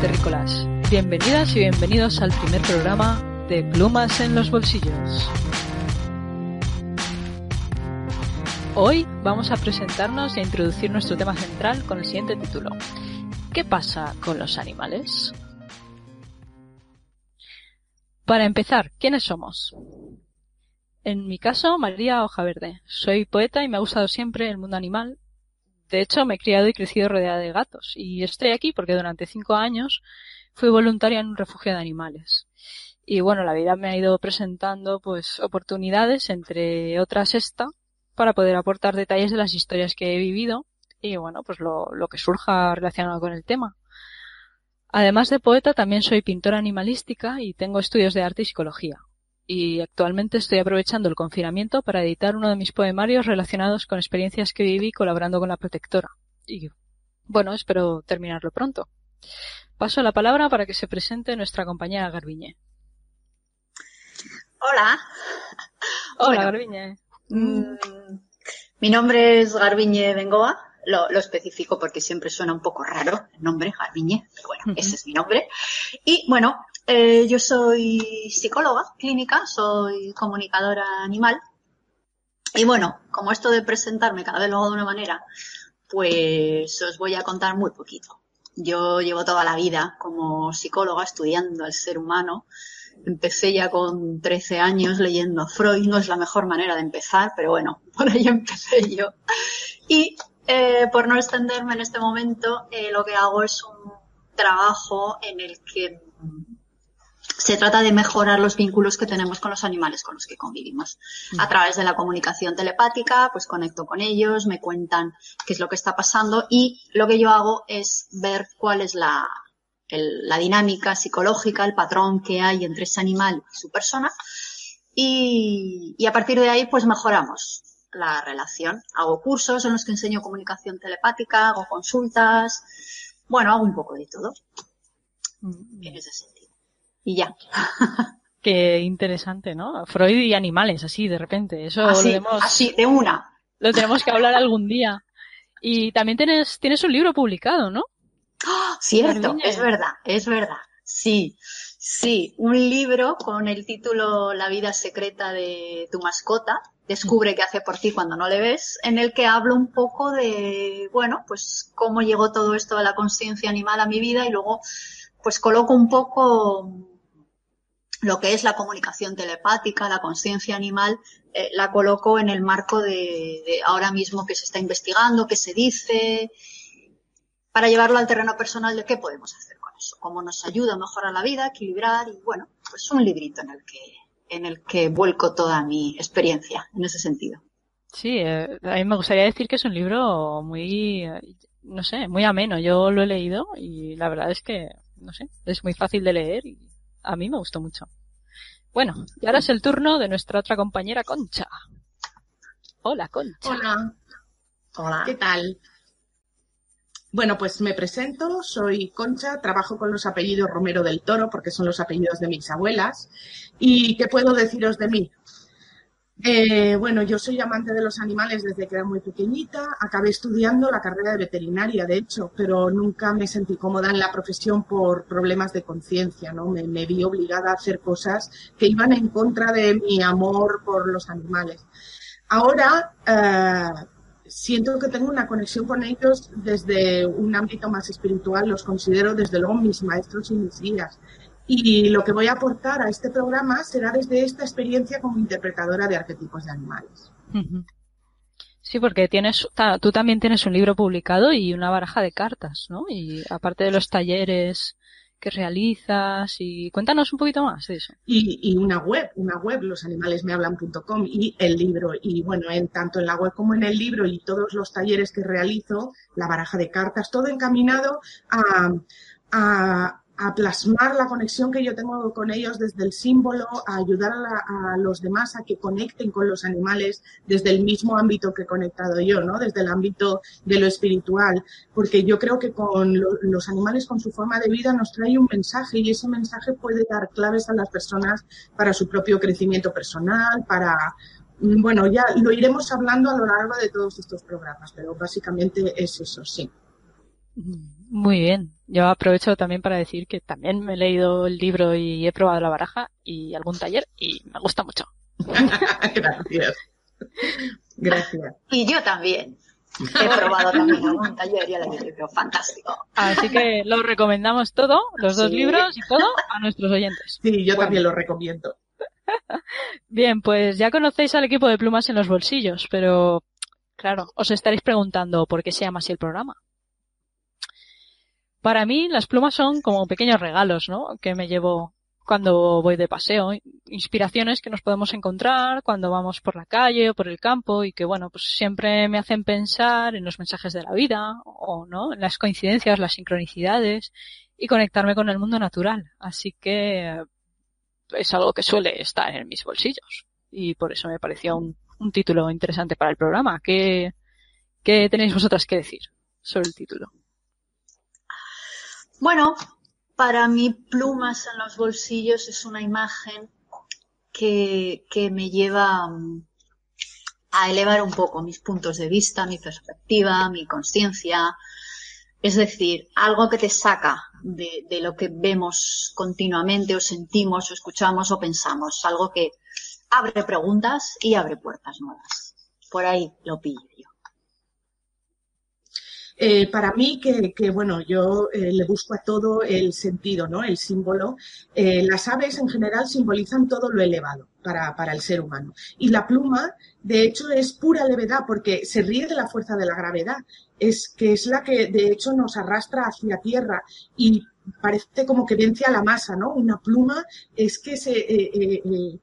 Terrícolas, bienvenidas y bienvenidos al primer programa de Plumas en los Bolsillos. Hoy vamos a presentarnos e introducir nuestro tema central con el siguiente título. ¿Qué pasa con los animales? Para empezar, ¿quiénes somos? En mi caso, María Hojaverde. Soy poeta y me ha gustado siempre el mundo animal. De hecho, me he criado y crecido rodeada de gatos. Y estoy aquí porque durante cinco años fui voluntaria en un refugio de animales. Y bueno, la vida me ha ido presentando pues oportunidades, entre otras esta, para poder aportar detalles de las historias que he vivido y bueno, pues lo, lo que surja relacionado con el tema. Además de poeta, también soy pintora animalística y tengo estudios de arte y psicología. Y actualmente estoy aprovechando el confinamiento para editar uno de mis poemarios relacionados con experiencias que viví colaborando con la protectora. Y bueno, espero terminarlo pronto. Paso la palabra para que se presente nuestra compañera Garbiñe. Hola. Hola, Garbiñe. Mm, mi nombre es Garbiñe Bengoa. Lo, lo, especifico porque siempre suena un poco raro el nombre, Garbiñe, pero bueno, uh -huh. ese es mi nombre. Y bueno, eh, yo soy psicóloga clínica, soy comunicadora animal. Y bueno, como esto de presentarme cada vez lo hago de una manera, pues os voy a contar muy poquito. Yo llevo toda la vida como psicóloga estudiando al ser humano, Empecé ya con 13 años leyendo Freud, no es la mejor manera de empezar, pero bueno, por ahí empecé yo. Y eh, por no extenderme en este momento, eh, lo que hago es un trabajo en el que se trata de mejorar los vínculos que tenemos con los animales con los que convivimos. A través de la comunicación telepática, pues conecto con ellos, me cuentan qué es lo que está pasando y lo que yo hago es ver cuál es la, el, la dinámica psicológica, el patrón que hay entre ese animal y su persona. Y, y, a partir de ahí, pues mejoramos la relación. Hago cursos en los que enseño comunicación telepática, hago consultas, bueno, hago un poco de todo. En ese sentido. Y ya. Qué interesante, ¿no? Freud y animales, así, de repente. Eso así, lo tenemos, así, de una. Lo tenemos que hablar algún día. Y también tienes, tienes un libro publicado, ¿no? ¡Oh, cierto, es verdad, es verdad. Sí, sí, un libro con el título La vida secreta de tu mascota, descubre qué hace por ti cuando no le ves, en el que hablo un poco de, bueno, pues cómo llegó todo esto de la conciencia animal a mi vida y luego pues coloco un poco lo que es la comunicación telepática, la conciencia animal, eh, la coloco en el marco de, ahora mismo que se está investigando, qué se dice, para llevarlo al terreno personal de qué podemos hacer con eso, cómo nos ayuda a mejorar la vida, equilibrar y bueno, pues un librito en el que en el que vuelco toda mi experiencia en ese sentido. Sí, eh, a mí me gustaría decir que es un libro muy, no sé, muy ameno. Yo lo he leído y la verdad es que, no sé, es muy fácil de leer y a mí me gustó mucho. Bueno, y ahora es el turno de nuestra otra compañera Concha. Hola, Concha. Hola. Hola. ¿Qué tal? Bueno, pues me presento, soy Concha, trabajo con los apellidos Romero del Toro porque son los apellidos de mis abuelas. ¿Y qué puedo deciros de mí? Eh, bueno, yo soy amante de los animales desde que era muy pequeñita. Acabé estudiando la carrera de veterinaria, de hecho, pero nunca me sentí cómoda en la profesión por problemas de conciencia, ¿no? Me, vi obligada a hacer cosas que iban en contra de mi amor por los animales. Ahora, eh, siento que tengo una conexión con ellos desde un ámbito más espiritual, los considero desde luego mis maestros y mis guías. Y lo que voy a aportar a este programa será desde esta experiencia como interpretadora de arquetipos de animales. Sí, porque tienes, tú también tienes un libro publicado y una baraja de cartas, ¿no? Y aparte de los talleres que realizas y cuéntanos un poquito más de eso. Y, y una web, una web, losanimalesmehablan.com y el libro. Y bueno, en, tanto en la web como en el libro y todos los talleres que realizo, la baraja de cartas, todo encaminado a, a, a plasmar la conexión que yo tengo con ellos desde el símbolo, a ayudar a, la, a, los demás a que conecten con los animales desde el mismo ámbito que he conectado yo, ¿no? Desde el ámbito de lo espiritual, porque yo creo que con lo, los animales, con su forma de vida, nos trae un mensaje y ese mensaje puede dar claves a las personas para su propio crecimiento personal, para bueno, ya lo iremos hablando a lo largo de todos estos programas, pero básicamente es eso, sí. Mm. Muy bien. Yo aprovecho también para decir que también me he leído el libro y he probado la baraja y algún taller y me gusta mucho. Gracias. Gracias. Y yo también. He probado también algún taller y el libro. Fantástico. Así que lo recomendamos todo, los dos Sí. libros y todo, a nuestros oyentes. Sí, yo Bueno. también lo recomiendo. Bien, pues ya conocéis al equipo de plumas en los bolsillos, pero claro, os estaréis preguntando por qué se llama así el programa. Para mí, las plumas son como pequeños regalos, ¿no? Que me llevo cuando voy de paseo. Inspiraciones que nos podemos encontrar cuando vamos por la calle o por el campo y que, bueno, pues siempre me hacen pensar en los mensajes de la vida o, ¿no? En las coincidencias, las sincronicidades y conectarme con el mundo natural. Así que es algo que suele estar en mis bolsillos. Y por eso me pareció un, un título interesante para el programa. ¿Qué, ¿Qué tenéis vosotras que decir sobre el título? Bueno, para mí plumas en los bolsillos es una imagen que, que me lleva mm, a elevar un poco mis puntos de vista, mi perspectiva, mi conciencia. Es decir, algo que te saca de, de lo que vemos continuamente o sentimos o escuchamos o pensamos. Algo que abre preguntas y abre puertas nuevas. Por ahí lo pillo yo. Eh, para mí, que, que, bueno, yo eh, le busco a todo el sentido, ¿no? El símbolo. Eh, las aves en general simbolizan todo lo elevado para, para, el ser humano. Y la pluma, de hecho, es pura levedad porque se ríe de la fuerza de la gravedad. Es que es la que, de hecho, nos arrastra hacia tierra y parece como que vence a la masa, ¿no? Una pluma es que se, eh, eh, eh,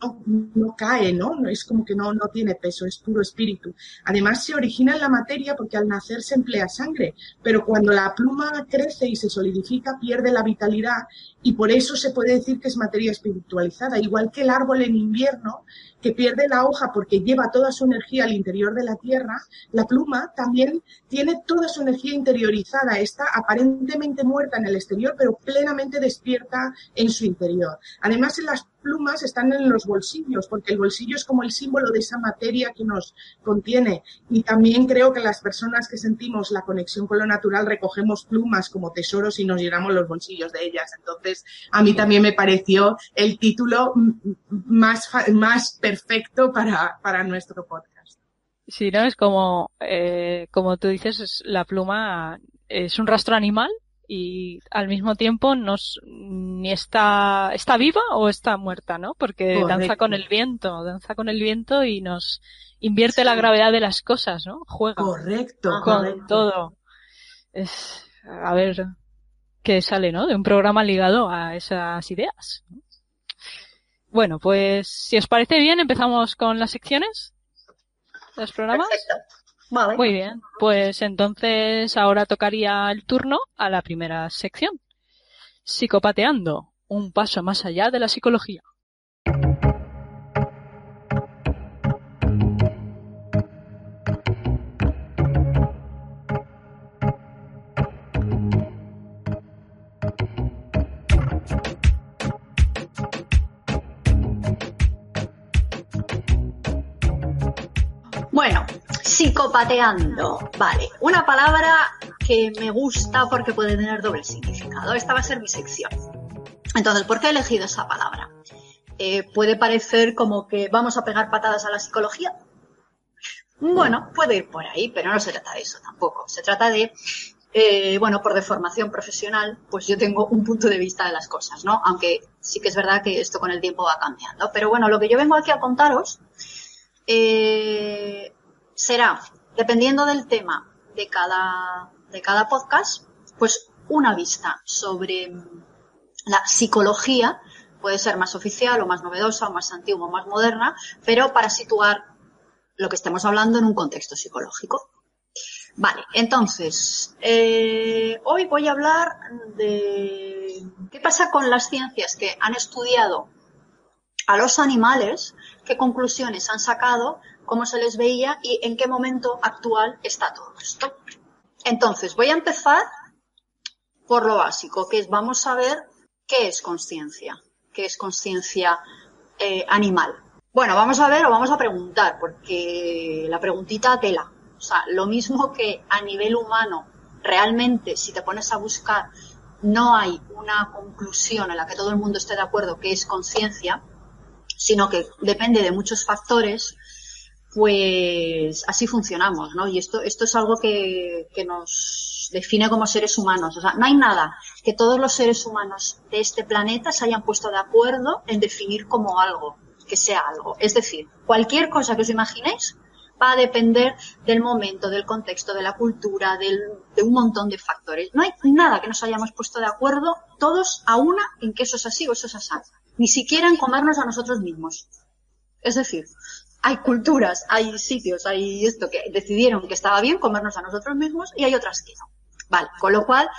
no, no, cae, ¿no? Es como que no, no tiene peso, es puro espíritu. Además, se origina en la materia porque al nacer se emplea sangre, pero cuando la pluma crece y se solidifica, pierde la vitalidad y por eso se puede decir que es materia espiritualizada, igual que el árbol en invierno que pierde la hoja porque lleva toda su energía al interior de la tierra, la pluma también tiene toda su energía interiorizada, está aparentemente muerta en el exterior, pero plenamente despierta en su interior. Además, en las plumas están en los bolsillos, porque el bolsillo es como el símbolo de esa materia que nos contiene. Y también creo que las personas que sentimos la conexión con lo natural recogemos plumas como tesoros y nos llenamos los bolsillos de ellas. Entonces, a mí también me pareció el título más, más perfecto para, para nuestro podcast. Sí, ¿no? Es como, eh, como tú dices, la pluma es un rastro animal y al mismo tiempo nos ni está está viva o está muerta, ¿no? Porque Correcto. danza con el viento, danza con el viento y nos invierte sí. la gravedad de las cosas, ¿no? Juega correcto, con correcto. todo. Es a ver qué sale, ¿no? De un programa ligado a esas ideas. Bueno, pues si os parece bien, empezamos con las secciones los programas. Perfecto. Muy bien, pues entonces ahora tocaría el turno a la primera sección. Psicopateando, un paso más allá de la psicología. Psicopateando. Vale, una palabra que me gusta porque puede tener doble significado. Esta va a ser mi sección. Entonces, ¿por qué he elegido esa palabra? Eh, puede parecer como que vamos a pegar patadas a la psicología. Bueno, puede ir por ahí, pero no se trata de eso tampoco. Se trata de, eh, bueno, por deformación profesional, pues yo tengo un punto de vista de las cosas, ¿no? Aunque sí que es verdad que esto con el tiempo va cambiando. Pero bueno, lo que yo vengo aquí a contaros eh, será, dependiendo del tema de cada, de cada podcast, pues una vista sobre la psicología, puede ser más oficial o más novedosa o más antigua o más moderna, pero para situar lo que estemos hablando en un contexto psicológico. Vale, entonces, eh, hoy voy a hablar de qué pasa con las ciencias que han estudiado a los animales, qué conclusiones han sacado, cómo se les veía y en qué momento actual está todo esto. Entonces, voy a empezar por lo básico, que es vamos a ver qué es conciencia, qué es conciencia eh, animal. Bueno, vamos a ver o vamos a preguntar, porque la preguntita tela. O sea, lo mismo que a nivel humano realmente, si te pones a buscar, no hay una conclusión en la que todo el mundo esté de acuerdo que es conciencia, sino que depende de muchos factores, pues así funcionamos, ¿no? Y esto, esto es algo que, que nos define como seres humanos. O sea, no hay nada que todos los seres humanos de este planeta se hayan puesto de acuerdo en definir como algo, que sea algo. Es decir, cualquier cosa que os imaginéis va a depender del momento, del contexto, de la cultura, del, de un montón de factores. No hay nada que nos hayamos puesto de acuerdo todos a una en que eso es así o eso es así. Ni siquiera en comernos a nosotros mismos. Es decir, hay culturas, hay sitios, hay esto que decidieron que estaba bien comernos a nosotros mismos y hay otras que no. Vale, con lo cual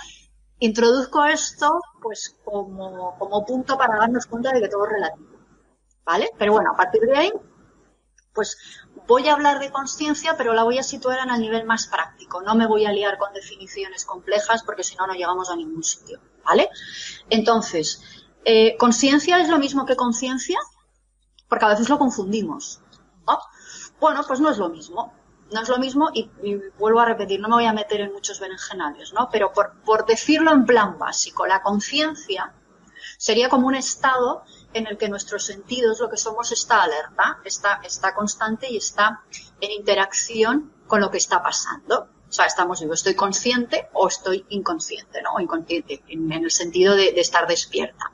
introduzco esto pues como, punto para darnos cuenta de que todo es relativo. ¿Vale? Pero bueno, a partir de ahí, pues voy a hablar de conciencia, pero la voy a situar en el nivel más práctico. No me voy a liar con definiciones complejas porque si no, no llegamos a ningún sitio. ¿Vale? Entonces, eh, ¿conciencia es lo mismo que conciencia? Porque a veces lo confundimos. Bueno, pues no es lo mismo. No es lo mismo y, vuelvo a repetir, no me voy a meter en muchos berenjenales, ¿no? Pero por, por decirlo en plan básico, la conciencia sería como un estado en el que nuestros sentidos, lo que somos, está alerta, está, está constante y está en interacción con lo que está pasando. O sea, estamos, yo estoy consciente o estoy inconsciente, ¿no? O inconsciente, en, el sentido de, estar despierta.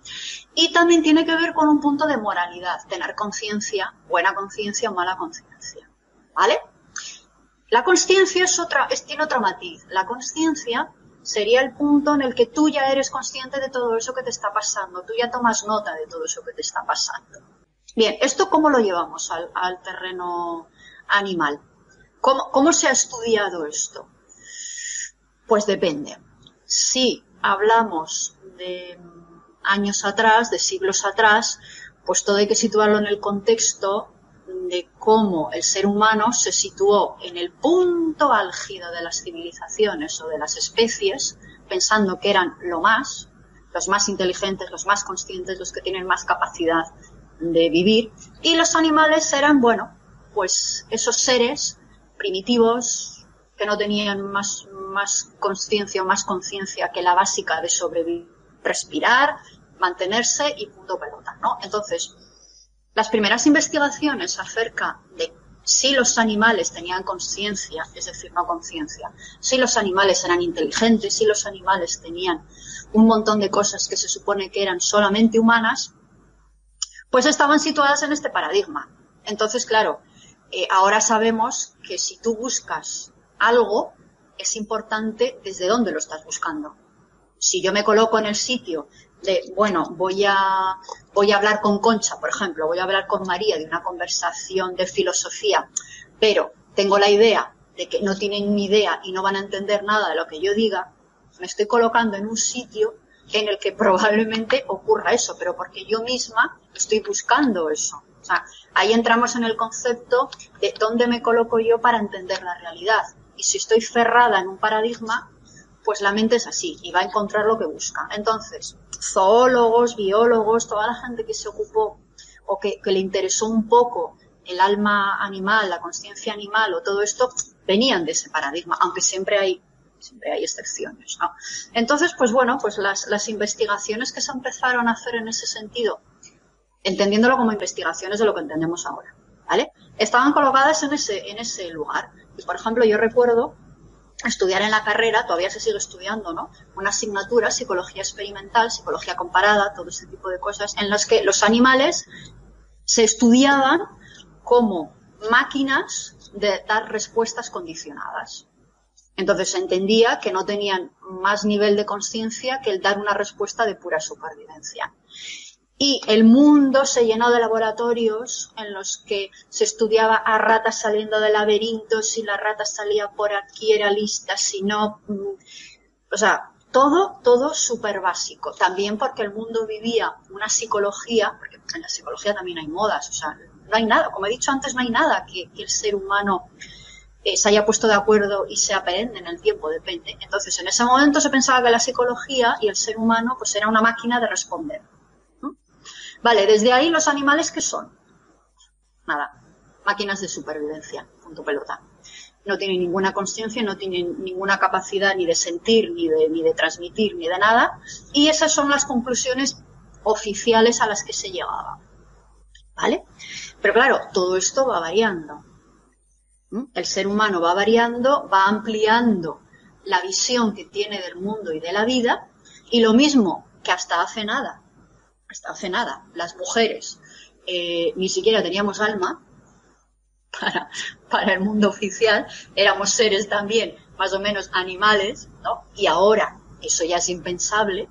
Y también tiene que ver con un punto de moralidad, tener conciencia, buena conciencia o mala conciencia. ¿Vale? La conciencia es otra, es, tiene otro matiz. La conciencia sería el punto en el que tú ya eres consciente de todo eso que te está pasando, tú ya tomas nota de todo eso que te está pasando. Bien, ¿esto cómo lo llevamos al terreno animal? ¿Cómo, ¿Cómo se ha estudiado esto? Pues depende. Si hablamos de años atrás, de siglos atrás, pues todo hay que situarlo en el contexto de cómo el ser humano se situó en el punto álgido de las civilizaciones o de las especies, pensando que eran lo más, los más inteligentes, los más conscientes, los que tienen más capacidad de vivir, y los animales eran, bueno, pues esos seres primitivos que no tenían más, más conciencia o más conciencia que la básica de sobrevivir, respirar, mantenerse y punto pelota, ¿no? Entonces, las primeras investigaciones acerca de si los animales tenían conciencia, es decir, no conciencia, si los animales eran inteligentes, si los animales tenían un montón de cosas que se supone que eran solamente humanas, pues estaban situadas en este paradigma. Entonces, claro, eh, ahora sabemos que si tú buscas algo, es importante desde dónde lo estás buscando. Si yo me coloco en el sitio de, bueno, voy a, voy a hablar con Concha, por ejemplo, voy a hablar con María de una conversación de filosofía, pero tengo la idea de que no tienen ni idea y no van a entender nada de lo que yo diga, me estoy colocando en un sitio en el que probablemente ocurra eso, pero porque yo misma estoy buscando eso. O sea, ahí entramos en el concepto de dónde me coloco yo para entender la realidad. Y si estoy cerrada en un paradigma, pues la mente es así y va a encontrar lo que busca. Entonces, zoólogos, biólogos, toda la gente que se ocupó o que, le interesó un poco el alma animal, la conciencia animal o todo esto, venían de ese paradigma, aunque siempre hay siempre hay excepciones, ¿no? Entonces, pues bueno, pues las, las investigaciones que se empezaron a hacer en ese sentido, entendiéndolo como investigaciones de lo que entendemos ahora, ¿vale? Estaban colocadas en ese, lugar. Y por ejemplo, yo recuerdo estudiar en la carrera, todavía se sigue estudiando, ¿no? Una asignatura, psicología experimental, psicología comparada, todo ese tipo de cosas, en las que los animales se estudiaban como máquinas de dar respuestas condicionadas. Entonces se entendía que no tenían más nivel de conciencia que el dar una respuesta de pura supervivencia y el mundo se llenó de laboratorios en los que se estudiaba a ratas saliendo de laberintos, si la rata salía por aquí era lista, si no, mm, o sea, todo, todo súper básico. También porque el mundo vivía una psicología, porque en la psicología también hay modas, o sea, no hay nada, como he dicho antes, no hay nada que, el ser humano eh, se haya puesto de acuerdo y sea perenne en el tiempo, depende. Entonces, en ese momento se pensaba que la psicología y el ser humano pues era una máquina de responder Vale, desde ahí los animales que son. Nada, máquinas de supervivencia, punto pelota. no tienen ninguna conciencia, no tienen ninguna capacidad ni de sentir, ni de, ni de transmitir, ni de nada. Y esas son las conclusiones oficiales a las que se llegaba. ¿Vale? Pero claro, todo esto va variando. ¿Mm? El ser humano va variando, va ampliando la visión que tiene del mundo y de la vida, y lo mismo que hasta hace nada, hasta hace nada, las mujeres eh, ni siquiera teníamos alma para, para el mundo oficial, éramos seres también más o menos animales, ¿no? Y ahora eso ya es impensable,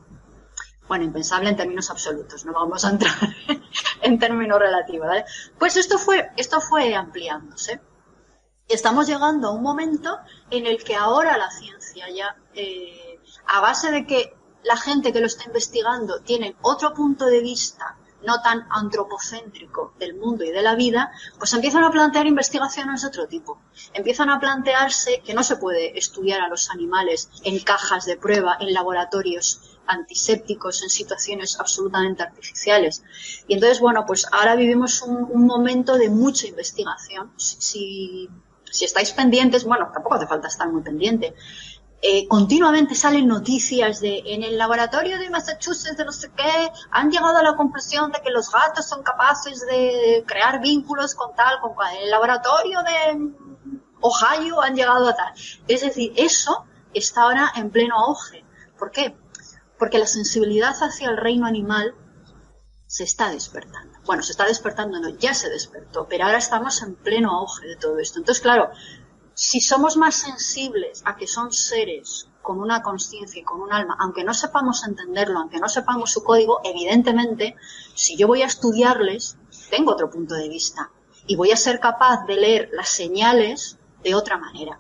bueno, impensable en términos absolutos, no vamos a entrar en términos relativos. Pues esto fue, esto fue ampliándose. Estamos llegando a un momento en el que ahora la ciencia ya, eh, a base de que la gente que lo está investigando tiene otro punto de vista no tan antropocéntrico del mundo y de la vida, pues empiezan a plantear investigaciones de otro tipo. Empiezan a plantearse que no se puede estudiar a los animales en cajas de prueba, en laboratorios antisépticos, en situaciones absolutamente artificiales. Y entonces, bueno, pues ahora vivimos un, momento de mucha investigación. Si, si estáis pendientes, bueno, tampoco hace falta estar muy pendiente. Eh, continuamente salen noticias de en el laboratorio de Massachusetts de no sé qué han llegado a la conclusión de que los gatos son capaces de crear vínculos con tal, con cual. En el laboratorio de Ohio han llegado a tal. Es decir, eso está ahora en pleno auge. ¿Por qué? Porque la sensibilidad hacia el reino animal se está despertando. Bueno, se está despertando, no, ya se despertó, pero ahora estamos en pleno auge de todo esto. Entonces, claro, si somos más sensibles a que son seres con una conciencia y con un alma, aunque no sepamos entenderlo, aunque no sepamos su código, evidentemente, si yo voy a estudiarles, tengo otro punto de vista y voy a ser capaz de leer las señales de otra manera.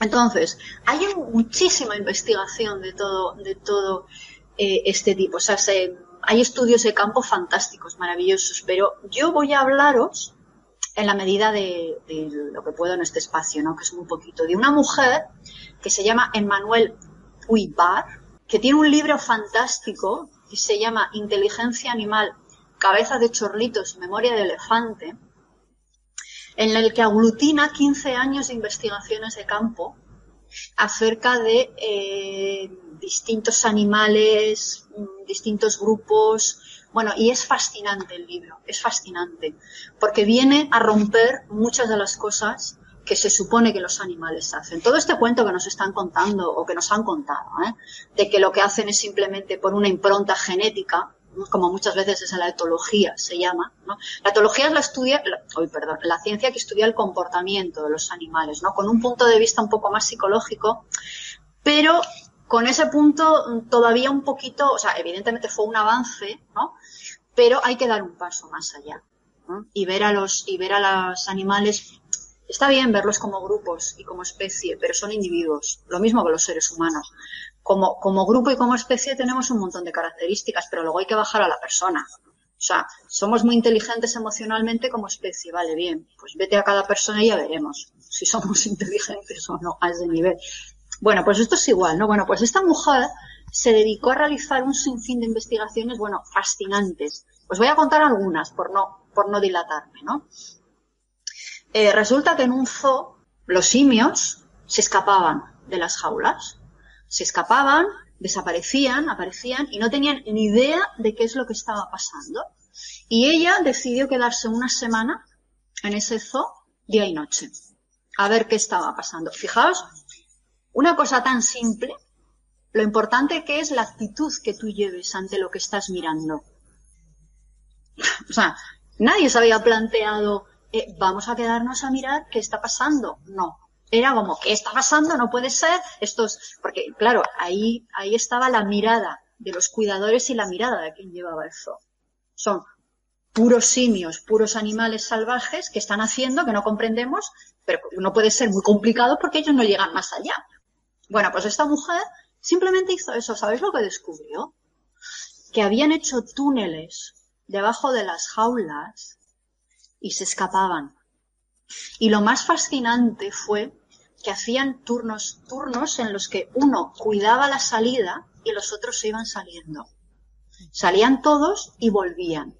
Entonces, hay muchísima investigación de todo, de todo eh, este tipo. O sea, hay estudios de campo fantásticos, maravillosos, pero yo voy a hablaros en la medida de, lo que puedo en este espacio, ¿no? que es un poquito, de una mujer que se llama Emmanuel Puibar, que tiene un libro fantástico que se llama Inteligencia Animal, Cabeza de Chorlitos, Memoria de Elefante, en el que aglutina 15 años de investigaciones de campo acerca de eh, distintos animales, mm, distintos grupos, bueno, y es fascinante el libro, es fascinante, porque viene a romper muchas de las cosas que se supone que los animales hacen. Todo este cuento que nos están contando o que nos han contado, ¿eh? de que lo que hacen es simplemente por una impronta genética, como muchas veces es la etología se llama. ¿no? La etología es la estudia, perdón, la ciencia que estudia el comportamiento de los animales, ¿no? con un punto de vista un poco más psicológico, pero con ese punto todavía un poquito, o sea, evidentemente fue un avance, ¿no? Pero hay que dar un paso más allá. Y ver a los, y ver a los animales, está bien verlos como grupos y como especie, pero son individuos. Lo mismo que los seres humanos. Como, como grupo y como especie tenemos un montón de características, pero luego hay que bajar a la persona. O sea, somos muy inteligentes emocionalmente como especie, vale, bien. Pues vete a cada persona y ya veremos si somos inteligentes o no a ese nivel. Bueno, pues esto es igual, ¿no? Bueno, pues esta mujer se dedicó a realizar un sinfín de investigaciones, bueno, fascinantes. Os voy a contar algunas por no, por no dilatarme, ¿no? Eh, resulta que en un zoo los simios se escapaban de las jaulas. Se escapaban, desaparecían, aparecían y no tenían ni idea de qué es lo que estaba pasando. Y ella decidió quedarse una semana en ese zoo día y noche a ver qué estaba pasando. Fijaos una cosa tan simple, lo importante que es la actitud que tú lleves ante lo que estás mirando. O sea, nadie se había planteado, eh, vamos a quedarnos a mirar qué está pasando. No. Era como, ¿qué está pasando? No puede ser. Estos, porque claro, ahí, ahí estaba la mirada de los cuidadores y la mirada de quien llevaba el zoo. Son puros simios, puros animales salvajes que están haciendo que no comprendemos, pero no puede ser muy complicado porque ellos no llegan más allá. Bueno, pues esta mujer simplemente hizo eso. ¿Sabéis lo que descubrió? Que habían hecho túneles debajo de las jaulas y se escapaban. Y lo más fascinante fue que hacían turnos, turnos en los que uno cuidaba la salida y los otros se iban saliendo. Salían todos y volvían.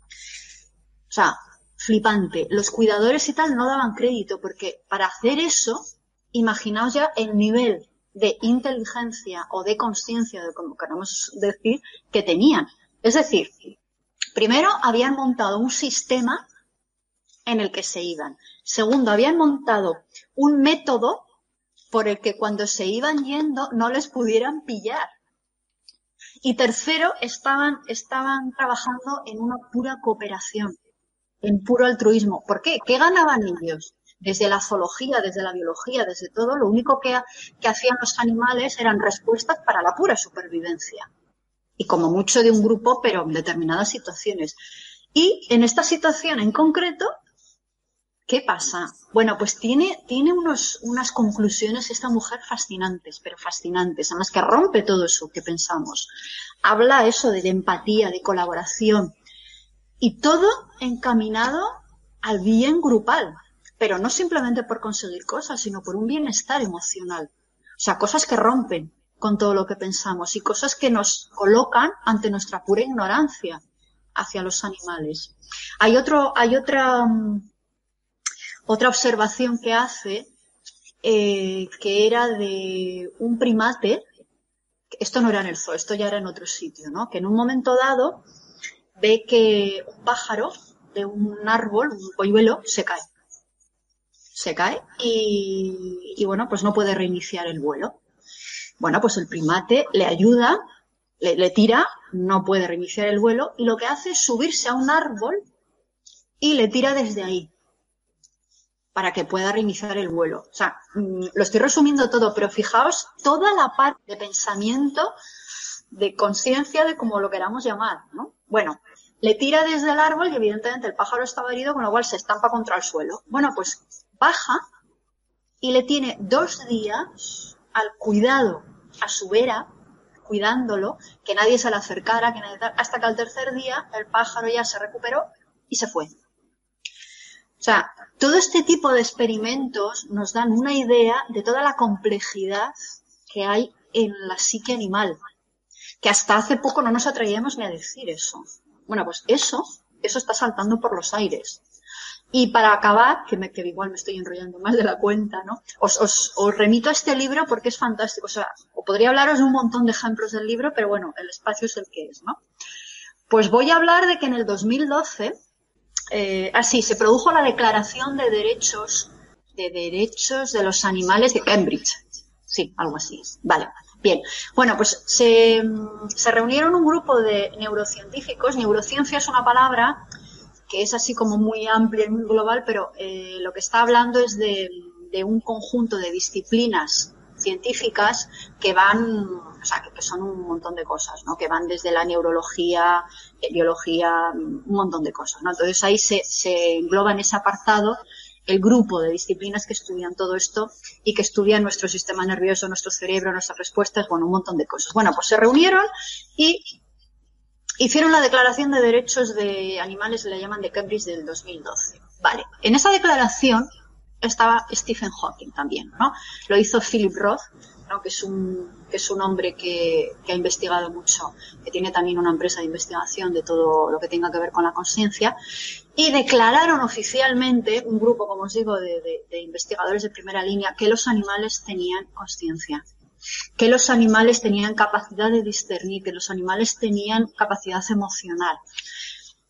O sea, flipante. Los cuidadores y tal no daban crédito porque para hacer eso, imaginaos ya el nivel de inteligencia o de conciencia, de como queramos decir, que tenían. Es decir, primero habían montado un sistema en el que se iban. Segundo, habían montado un método por el que cuando se iban yendo no les pudieran pillar. Y tercero, estaban, estaban trabajando en una pura cooperación, en puro altruismo. ¿Por qué? ¿Qué ganaban ellos? Desde la zoología, desde la biología, desde todo, lo único que, hacían los animales eran respuestas para la pura supervivencia. Y como mucho de un grupo, pero en determinadas situaciones. Y en esta situación en concreto, ¿Qué pasa? Bueno, pues tiene, tiene unos, unas conclusiones esta mujer fascinantes, pero fascinantes, además que rompe todo eso que pensamos. Habla eso de, empatía, de colaboración, y todo encaminado al bien grupal, pero no simplemente por conseguir cosas, sino por un bienestar emocional. O sea, cosas que rompen con todo lo que pensamos y cosas que nos colocan ante nuestra pura ignorancia hacia los animales. Hay otro, hay otra, mm, observación que hace, eh, que era de un primate, esto no era en el zoo, esto ya era en otro sitio, ¿no? Que en un momento dado ve que un pájaro de un árbol, un polluelo, se cae. Se cae y, bueno, pues no puede reiniciar el vuelo. Bueno, pues el primate le ayuda, le, le tira, no puede reiniciar el vuelo y lo que hace es subirse a un árbol y le tira desde ahí para que pueda reiniciar el vuelo. O sea, mm, lo estoy resumiendo todo, pero fijaos toda la parte de pensamiento, de conciencia, de como lo queramos llamar, ¿no? Bueno, le tira desde el árbol y evidentemente el pájaro estaba herido, con lo cual se estampa contra el suelo. Bueno, pues baja y le tiene dos días al cuidado, a su vera, cuidándolo, que nadie se le acercara, que nadie, hasta que al tercer día el pájaro ya se recuperó y se fue. O sea, todo este tipo de experimentos nos dan una idea de toda la complejidad que hay en la psique animal, que hasta hace poco no nos atrevíamos ni a decir eso. Bueno, pues eso, eso está saltando por los aires. Y para acabar, que, me, que igual me estoy enrollando más de la cuenta, ¿no? Os, os, os, remito a este libro porque es fantástico. O sea, podría hablaros de un montón de ejemplos del libro, pero bueno, el espacio es el que es, ¿no? Pues voy a hablar de que en el 2012 eh, así, se produjo la Declaración de Derechos de Derechos de los Animales de Cambridge. Sí, algo así. Vale. Bien. Bueno, pues se, se reunieron un grupo de neurocientíficos. Neurociencia es una palabra que es así como muy amplia y muy global, pero eh, lo que está hablando es de, un conjunto de disciplinas científicas que van, o sea, que, son un montón de cosas, ¿no? Que van desde la neurología, eh, biología, un montón de cosas, ¿no? Entonces ahí se, se engloba en ese apartado el grupo de disciplinas que estudian todo esto y que estudian nuestro sistema nervioso, nuestro cerebro, nuestras respuestas, bueno, un montón de cosas. Bueno, pues se reunieron y hicieron la Declaración de Derechos de Animales, le llaman de Cambridge del 2012. Vale, en esa declaración estaba Stephen Hawking también, ¿no? Lo hizo Philip Roth, ¿no? que es un, que es un hombre que, que, ha investigado mucho, que tiene también una empresa de investigación de todo lo que tenga que ver con la conciencia, y declararon oficialmente, un grupo, como os digo, de, de, de investigadores de primera línea, que los animales tenían conciencia que los animales tenían capacidad de discernir, que los animales tenían capacidad emocional.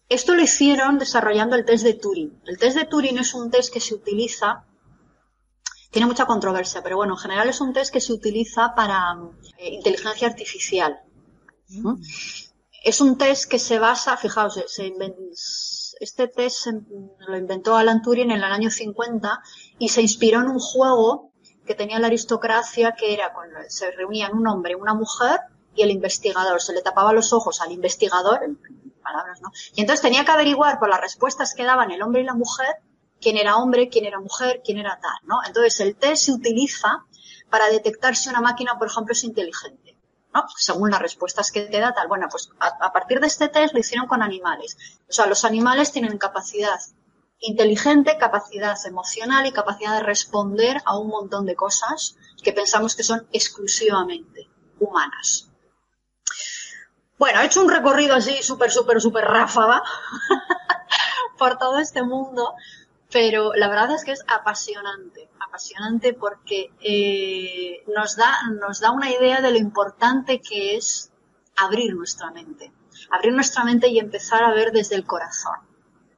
Esto lo hicieron desarrollando el test de Turing. El test de Turing es un test que se utiliza, tiene mucha controversia, pero bueno, en general es un test que se utiliza para eh, inteligencia artificial. Es un test que se basa, fijaos, se este test lo inventó Alan Turing en el año 50 y se inspiró en un juego que tenía la aristocracia que era cuando se reunían un hombre, una mujer y el investigador. Se le tapaba los ojos al investigador, palabras, ¿no? Y entonces tenía que averiguar por las respuestas que daban el hombre y la mujer quién era hombre, quién era mujer, quién era tal, ¿no? Entonces el test se utiliza para detectar si una máquina, por ejemplo, es inteligente, ¿no? Según las respuestas que te da tal. Bueno, pues a, a partir de este test lo hicieron con animales. O sea, los animales tienen capacidad inteligente, capacidad emocional y capacidad de responder a un montón de cosas que pensamos que son exclusivamente humanas. Bueno, he hecho un recorrido así súper, súper, súper ráfaga por todo este mundo, pero la verdad es que es apasionante, apasionante porque eh, nos, da, nos da una idea de lo importante que es abrir nuestra mente, abrir nuestra mente y empezar a ver desde el corazón.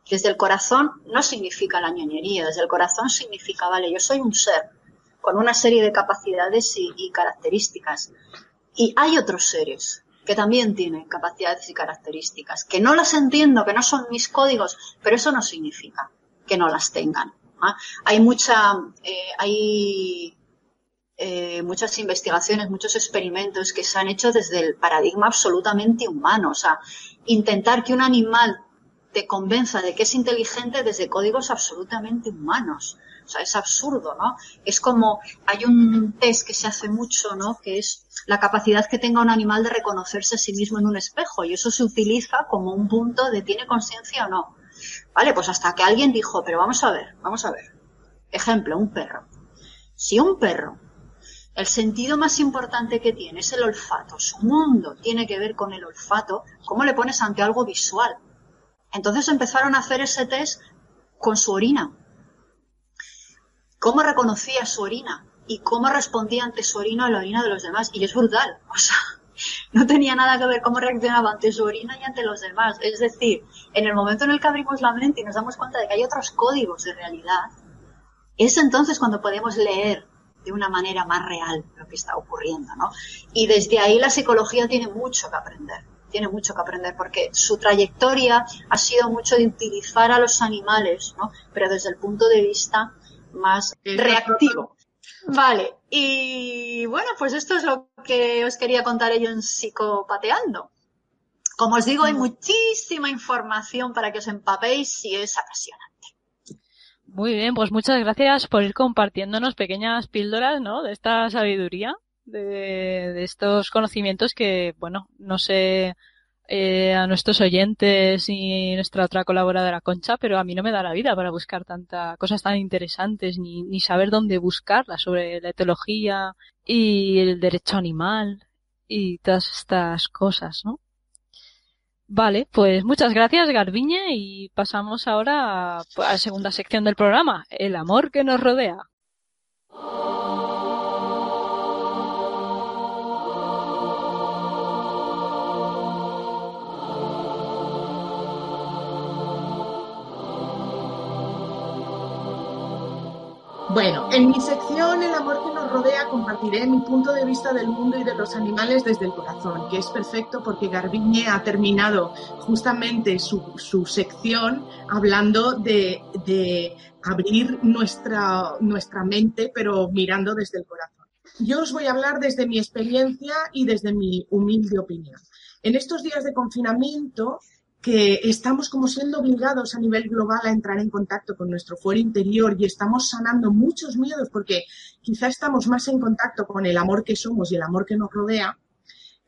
Desde el corazón no significa la ñoñería, desde el corazón significa, vale, yo soy un ser con una serie de capacidades y características. Y hay otros seres que también tienen capacidades y características, que no las entiendo, que no son mis códigos, pero eso no significa que no las tengan. ¿ah? Hay mucha, eh, hay eh, muchas investigaciones, muchos experimentos que se han hecho desde el paradigma absolutamente humano. O sea, intentar que un animal te convenza de que es inteligente desde códigos absolutamente humanos. O sea, es absurdo, ¿no? Es como, hay un test que se hace mucho, ¿no? Que es la capacidad que tenga un animal de reconocerse a sí mismo en un espejo y eso se utiliza como un punto de tiene conciencia o no. Vale, pues hasta que alguien dijo, pero vamos a ver, vamos a ver. Ejemplo, un perro. Si un perro, el sentido más importante que tiene es el olfato, su mundo tiene que ver con el olfato, ¿cómo le pones ante algo visual? Entonces empezaron a hacer ese test con su orina cómo reconocía su orina y cómo respondía ante su orina a la orina de los demás. Y es brutal. O sea, no tenía nada que ver cómo reaccionaba ante su orina y ante los demás. Es decir, en el momento en el que abrimos la mente y nos damos cuenta de que hay otros códigos de realidad, es entonces cuando podemos leer de una manera más real lo que está ocurriendo, ¿no? Y desde ahí la psicología tiene mucho que aprender, tiene mucho que aprender porque su trayectoria ha sido mucho de utilizar a los animales, ¿no? Pero desde el punto de vista más reactivo. Vale, y bueno, pues esto es lo que os quería contar yo en Psicopateando. Como os digo, hay muchísima información para que os empapéis y es apasionante. Muy bien, pues muchas gracias por ir compartiéndonos pequeñas píldoras, ¿no? De esta sabiduría, de, estos conocimientos que, bueno, no sé eh, a nuestros oyentes y nuestra otra colaboradora Concha, pero a mí no me da la vida para buscar tanta cosas tan interesantes ni, ni saber dónde buscarlas sobre la etología y el derecho animal y todas estas cosas, ¿no? Vale, pues muchas gracias Garbiñe y pasamos ahora a la segunda sección del programa, el amor que nos rodea. Bueno, en mi sección El amor que nos rodea compartiré mi punto de vista del mundo y de los animales desde el corazón, que es perfecto porque Garbiñe ha terminado justamente su, sección hablando de, abrir nuestra, nuestra mente, pero mirando desde el corazón. Yo os voy a hablar desde mi experiencia y desde mi humilde opinión. En estos días de confinamiento, que estamos como siendo obligados a nivel global a entrar en contacto con nuestro fuero interior y estamos sanando muchos miedos porque quizá estamos más en contacto con el amor que somos y el amor que nos rodea,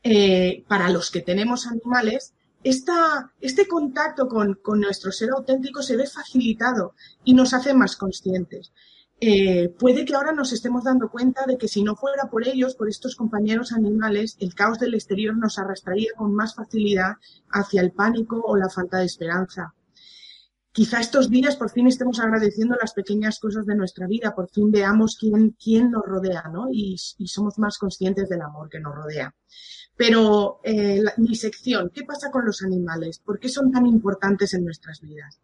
eh, para los que tenemos animales, esta, este contacto con, con nuestro ser auténtico se ve facilitado y nos hace más conscientes. Eh, puede que ahora nos estemos dando cuenta de que si no fuera por ellos, por estos compañeros animales, el caos del exterior nos arrastraría con más facilidad hacia el pánico o la falta de esperanza. Quizá estos días por fin estemos agradeciendo las pequeñas cosas de nuestra vida, por fin veamos quién, nos rodea, ¿no? Y, somos más conscientes del amor que nos rodea. Pero eh, mi sección, ¿qué pasa con los animales? ¿Por qué son tan importantes en nuestras vidas?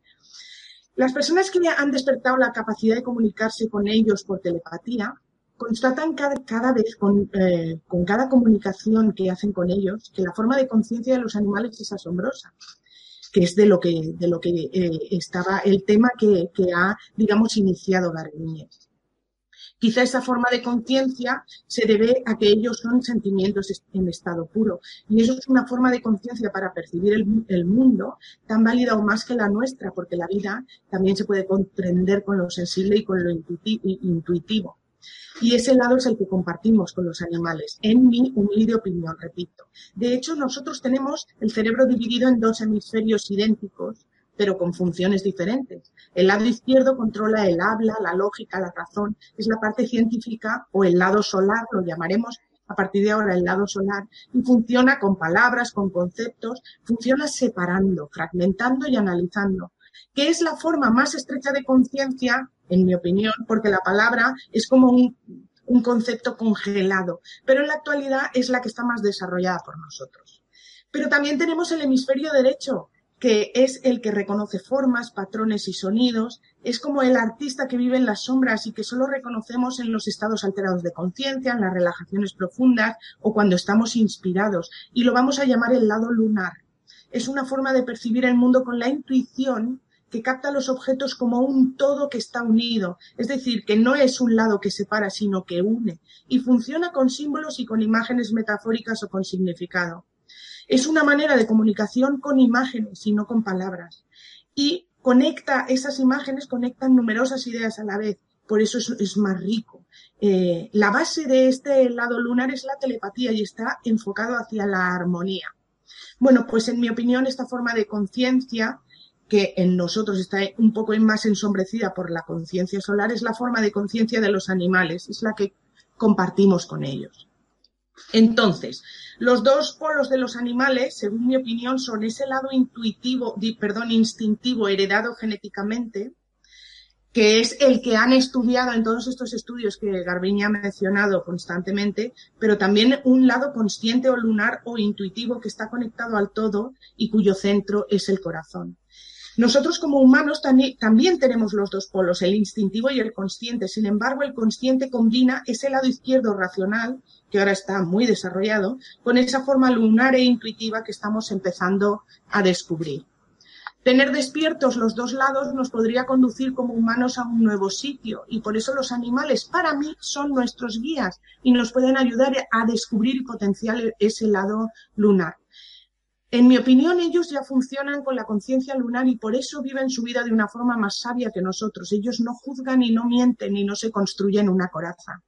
Las personas que han despertado la capacidad de comunicarse con ellos por telepatía constatan cada, vez eh, con, cada comunicación que hacen con ellos que la forma de conciencia de los animales es asombrosa, que es de lo que, de lo que eh, estaba el tema que, ha, digamos, iniciado Garbiñe. Quizá esa forma de conciencia se debe a que ellos son sentimientos en estado puro. Y eso es una forma de conciencia para percibir el, mundo tan válida o más que la nuestra, porque la vida también se puede comprender con lo sensible y con lo intuitivo. Y ese lado es el que compartimos con los animales, en mi humilde opinión, repito. De hecho, nosotros tenemos el cerebro dividido en dos hemisferios idénticos, pero con funciones diferentes. El lado izquierdo controla el habla, la lógica, la razón, es la parte científica o el lado solar, lo llamaremos a partir de ahora el lado solar, y funciona con palabras, con conceptos, funciona separando, fragmentando y analizando. que es la forma más estrecha de conciencia, en mi opinión, porque la palabra es como un, un concepto congelado, pero en la actualidad es la que está más desarrollada por nosotros. Pero también tenemos el hemisferio derecho, que es el que reconoce formas, patrones y sonidos, es como el artista que vive en las sombras y que solo reconocemos en los estados alterados de conciencia, en las relajaciones profundas o cuando estamos inspirados, y lo vamos a llamar el lado lunar. Es una forma de percibir el mundo con la intuición que capta los objetos como un todo que está unido, es decir, que no es un lado que separa, sino que une, y funciona con símbolos y con imágenes metafóricas o con significado. Es una manera de comunicación con imágenes y no con palabras. Y conecta esas imágenes, conectan numerosas ideas a la vez. Por eso es, más rico. Eh, la base de este lado lunar es la telepatía y está enfocado hacia la armonía. Bueno, pues en mi opinión, esta forma de conciencia, que en nosotros está un poco más ensombrecida por la conciencia solar, es la forma de conciencia de los animales, es la que compartimos con ellos. Entonces, los dos polos de los animales, según mi opinión, son ese lado intuitivo, perdón, instintivo heredado genéticamente, que es el que han estudiado en todos estos estudios que Garbiñe ha mencionado constantemente, pero también un lado consciente o lunar o intuitivo que está conectado al todo y cuyo centro es el corazón. Nosotros como humanos también tenemos los dos polos, el instintivo y el consciente. Sin embargo, el consciente combina ese lado izquierdo racional, que ahora está muy desarrollado, con esa forma lunar e intuitiva que estamos empezando a descubrir. Tener despiertos los dos lados nos podría conducir como humanos a un nuevo sitio y por eso los animales para mí son nuestros guías y nos pueden ayudar a descubrir y potenciar ese lado lunar. En mi opinión, ellos ya funcionan con la conciencia lunar y por eso viven su vida de una forma más sabia que nosotros. Ellos no juzgan y no mienten y no se construyen una coraza.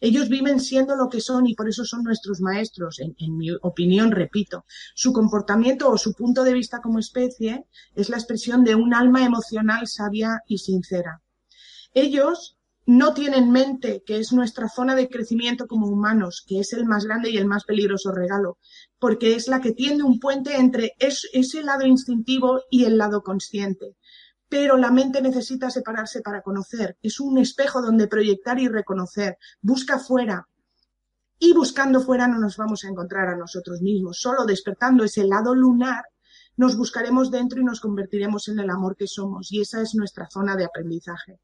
Ellos viven siendo lo que son y por eso son nuestros maestros, en, mi opinión, repito. Su comportamiento o su punto de vista como especie es la expresión de un alma emocional sabia y sincera. Ellos no tienen mente, que es nuestra zona de crecimiento como humanos, que es el más grande y el más peligroso regalo, porque es la que tiende un puente entre ese lado instintivo y el lado consciente. Pero la mente necesita separarse para conocer. Es un espejo donde proyectar y reconocer. Busca fuera. Y buscando fuera no nos vamos a encontrar a nosotros mismos. Solo despertando ese lado lunar nos buscaremos dentro y nos convertiremos en el amor que somos. Y esa es nuestra zona de aprendizaje.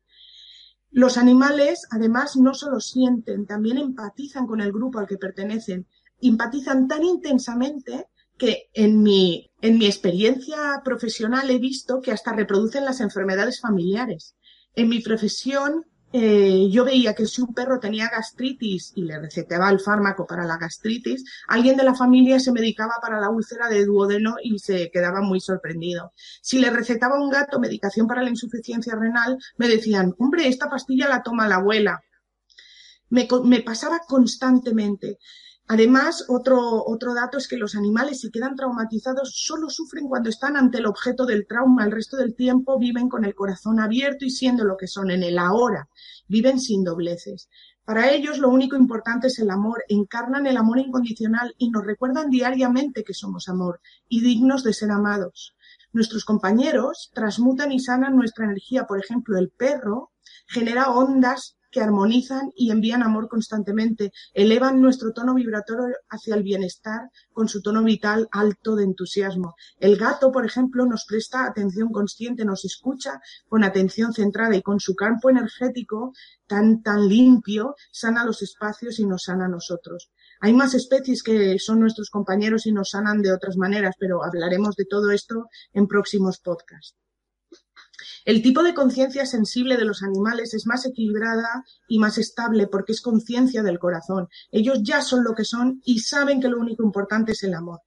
Los animales, además, no solo sienten, también empatizan con el grupo al que pertenecen. Empatizan tan intensamente que en mi, en mi experiencia profesional he visto que hasta reproducen las enfermedades familiares. En mi profesión eh, yo veía que si un perro tenía gastritis y le recetaba el fármaco para la gastritis, alguien de la familia se medicaba para la úlcera de duodeno y se quedaba muy sorprendido. Si le recetaba un gato medicación para la insuficiencia renal, me decían, hombre, esta pastilla la toma la abuela. Me, me pasaba constantemente. Además, otro, otro dato es que los animales, si quedan traumatizados, solo sufren cuando están ante el objeto del trauma. El resto del tiempo viven con el corazón abierto y siendo lo que son en el ahora. Viven sin dobleces. Para ellos lo único importante es el amor, encarnan el amor incondicional y nos recuerdan diariamente que somos amor y dignos de ser amados. Nuestros compañeros transmutan y sanan nuestra energía. Por ejemplo, el perro genera ondas que armonizan y envían amor constantemente, elevan nuestro tono vibratorio hacia el bienestar con su tono vital alto de entusiasmo. El gato, por ejemplo, nos presta atención consciente, nos escucha con atención centrada y con su campo energético tan, tan limpio, sana los espacios y nos sana a nosotros. Hay más especies que son nuestros compañeros y nos sanan de otras maneras, pero hablaremos de todo esto en próximos podcasts. El tipo de conciencia sensible de los animales es más equilibrada y más estable porque es conciencia del corazón. Ellos ya son lo que son y saben que lo único importante es el amor.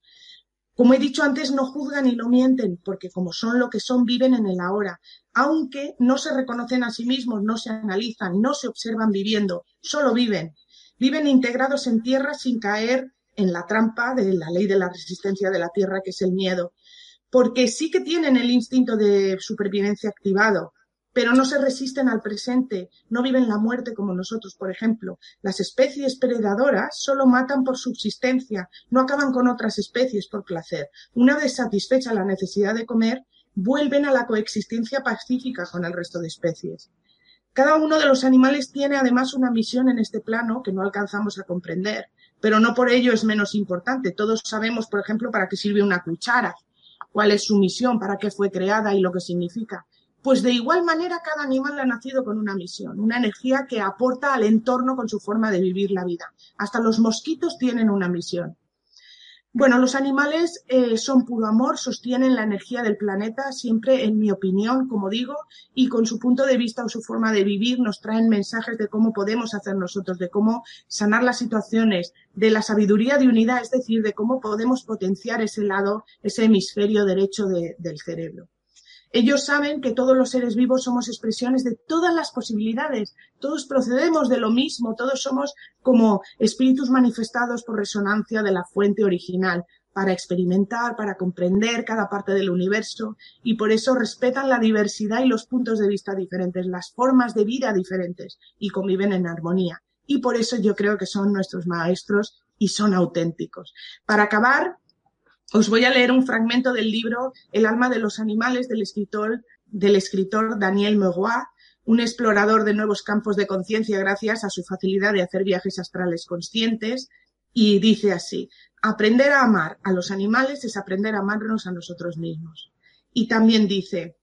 Como he dicho antes, no juzgan y no mienten, porque como son lo que son, viven en el ahora, aunque no se reconocen a sí mismos, no se analizan, no se observan viviendo, solo viven. Viven integrados en tierra sin caer en la trampa de la ley de la resistencia de la tierra, que es el miedo porque sí que tienen el instinto de supervivencia activado, pero no se resisten al presente, no viven la muerte como nosotros, por ejemplo. Las especies predadoras solo matan por subsistencia, no acaban con otras especies por placer. Una vez satisfecha la necesidad de comer, vuelven a la coexistencia pacífica con el resto de especies. Cada uno de los animales tiene además una misión en este plano que no alcanzamos a comprender, pero no por ello es menos importante. Todos sabemos, por ejemplo, para qué sirve una cuchara, cuál es su misión, para qué fue creada y lo que significa. Pues de igual manera cada animal ha nacido con una misión, una energía que aporta al entorno con su forma de vivir la vida. Hasta los mosquitos tienen una misión. Bueno, los animales eh, son puro amor, sostienen la energía del planeta, siempre en mi opinión, como digo, y con su punto de vista o su forma de vivir nos traen mensajes de cómo podemos hacer nosotros, de cómo sanar las situaciones, de la sabiduría de unidad, es decir, de cómo podemos potenciar ese lado, ese hemisferio derecho del cerebro. Ellos saben que todos los seres vivos somos expresiones de todas las posibilidades, todos procedemos de lo mismo, todos somos como espíritus manifestados por resonancia de la fuente original, para experimentar, para comprender cada parte del universo y por eso respetan la diversidad y los puntos de vista diferentes, las formas de vida diferentes y conviven en armonía. Y por eso yo creo que son nuestros maestros y son auténticos. Para acabar, os voy a leer un fragmento del libro El alma de los animales del escritor, Daniel Meroy, un explorador de nuevos campos de conciencia gracias a su facilidad de hacer viajes astrales conscientes, y dice así, aprender a amar a los animales es aprender a amarnos a nosotros mismos. Y también dice,